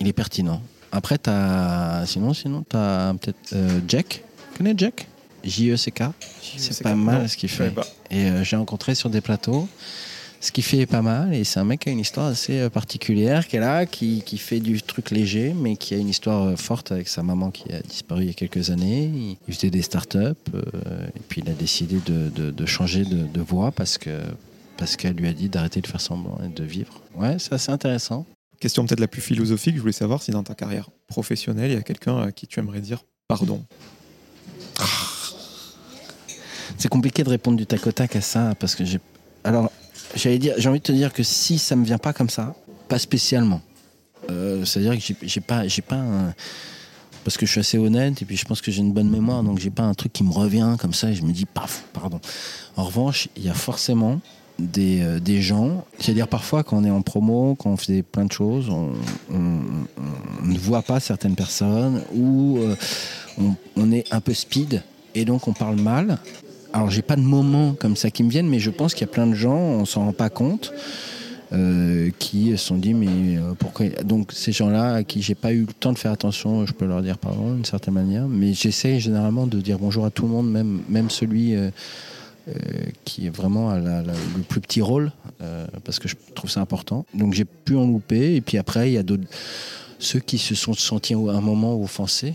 S1: Il est pertinent. Après, t'as... sinon, sinon, t'as peut-être euh, Jack. Tu connais Jack? J-E-C-K. C'est pas mal ce qu'il fait. Et euh, j'ai rencontré sur des plateaux. Ce qu'il fait pas mal et c'est un mec qui a une histoire assez euh, particulière, qui est là, qui, qui fait du truc léger, mais qui a une histoire euh, forte avec sa maman qui a disparu il y a quelques années. Il, il faisait des startups euh, et puis il a décidé de, de- de changer de, de voie parce que parce qu'elle lui a dit d'arrêter de faire semblant et de vivre. Ouais, c'est assez intéressant.
S2: Question peut-être la plus philosophique, je voulais savoir si dans ta carrière professionnelle, il y a quelqu'un à qui tu aimerais dire pardon.
S1: C'est compliqué de répondre du tac au tac à ça parce que j'ai. Alors, j'allais dire, j'ai envie de te dire que si ça me vient pas comme ça, pas spécialement. Euh, C'est-à-dire que j'ai- pas, j'ai pas un- parce que je suis assez honnête et puis je pense que j'ai une bonne mémoire, donc j'ai pas un truc qui me revient comme ça et je me dis paf, pardon. En revanche, il y a forcément des, euh, des gens, c'est-à-dire parfois quand on est en promo, quand on fait plein de choses, on, ne voit pas certaines personnes ou euh, on, on est un peu speed et donc on parle mal. Alors j'ai pas de moments comme ça qui me viennent, mais je pense qu'il y a plein de gens, on s'en rend pas compte, euh, qui se sont dit mais euh, pourquoi Donc ces gens-là à qui j'ai pas eu le temps de faire attention, je peux leur dire pardon d'une certaine manière, mais j'essaie généralement de dire bonjour à tout le monde, même même celui euh, qui est vraiment le plus petit rôle, parce que je trouve ça important. Donc j'ai pu en louper, et puis après il y a d'autres ceux qui se sont sentis à un moment offensés.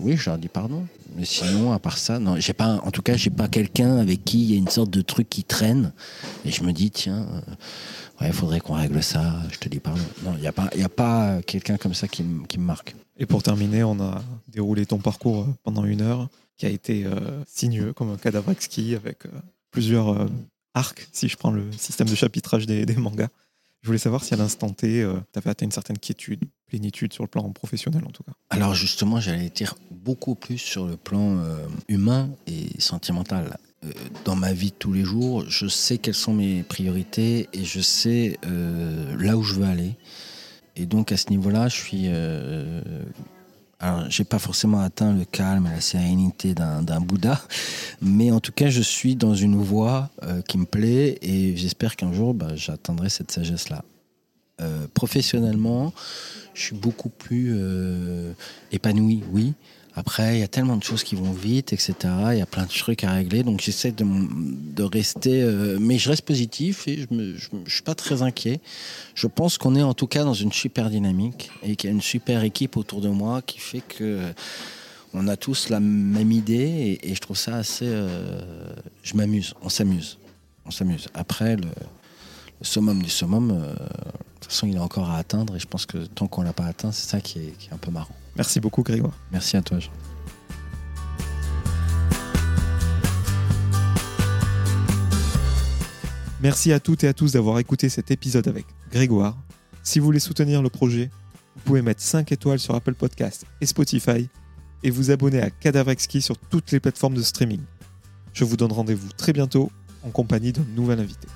S1: oui, je leur dis pardon. Mais sinon, à part ça, non, j'ai pas. En tout cas, j'ai pas quelqu'un avec qui il y a une sorte de truc qui traîne. Et je me dis, tiens, il faudrait qu'on règle ça. Je te dis pardon. Non, il n'y a pas, y a pas quelqu'un comme ça qui, me- marque.
S2: Et pour terminer, on a déroulé ton parcours euh, pendant une heure, qui a été euh, sinueux comme un cadavre exquis avec euh, plusieurs euh, arcs, si je prends le système de chapitrage des mangas. Je voulais savoir si à l'instant T, tu avais atteint une certaine quiétude, plénitude sur le plan professionnel en tout cas.
S1: Alors justement, j'allais dire beaucoup plus sur le plan euh, humain et sentimental. Euh, dans ma vie de tous les jours, je sais quelles sont mes priorités et je sais euh, là où je veux aller. Et donc à ce niveau-là, je suis. Alors, j'ai pas forcément atteint le calme et la sérénité d'un d'un Bouddha, mais en tout cas, je suis dans une voie euh, qui me plaît et j'espère qu'un jour, bah, j'atteindrai cette sagesse-là. Euh, professionnellement, je suis beaucoup plus euh, épanoui, oui. Après, il y a tellement de choses qui vont vite, etc. Il y a plein de trucs à régler, donc j'essaie de, rester, euh, mais je reste positif et je ne suis pas très inquiet. Je pense qu'on est en tout cas dans une super dynamique et qu'il y a une super équipe autour de moi qui fait que euh, on a tous la même idée et, je trouve ça assez. euh, je m'amuse, on s'amuse, on s'amuse. Après, le, summum du summum, de toute façon, il est encore à atteindre et je pense que tant qu'on l'a pas atteint, c'est ça qui est un peu marrant.
S2: Merci beaucoup Grégoire.
S1: Merci à toi, Jean.
S2: Merci à toutes et à tous d'avoir écouté cet épisode avec Grégoire. Si vous voulez soutenir le projet, vous pouvez mettre 5 étoiles sur Apple Podcast et Spotify et vous abonner à Cadavre Exquis sur toutes les plateformes de streaming. Je vous donne rendez-vous très bientôt en compagnie d'un nouvel invité.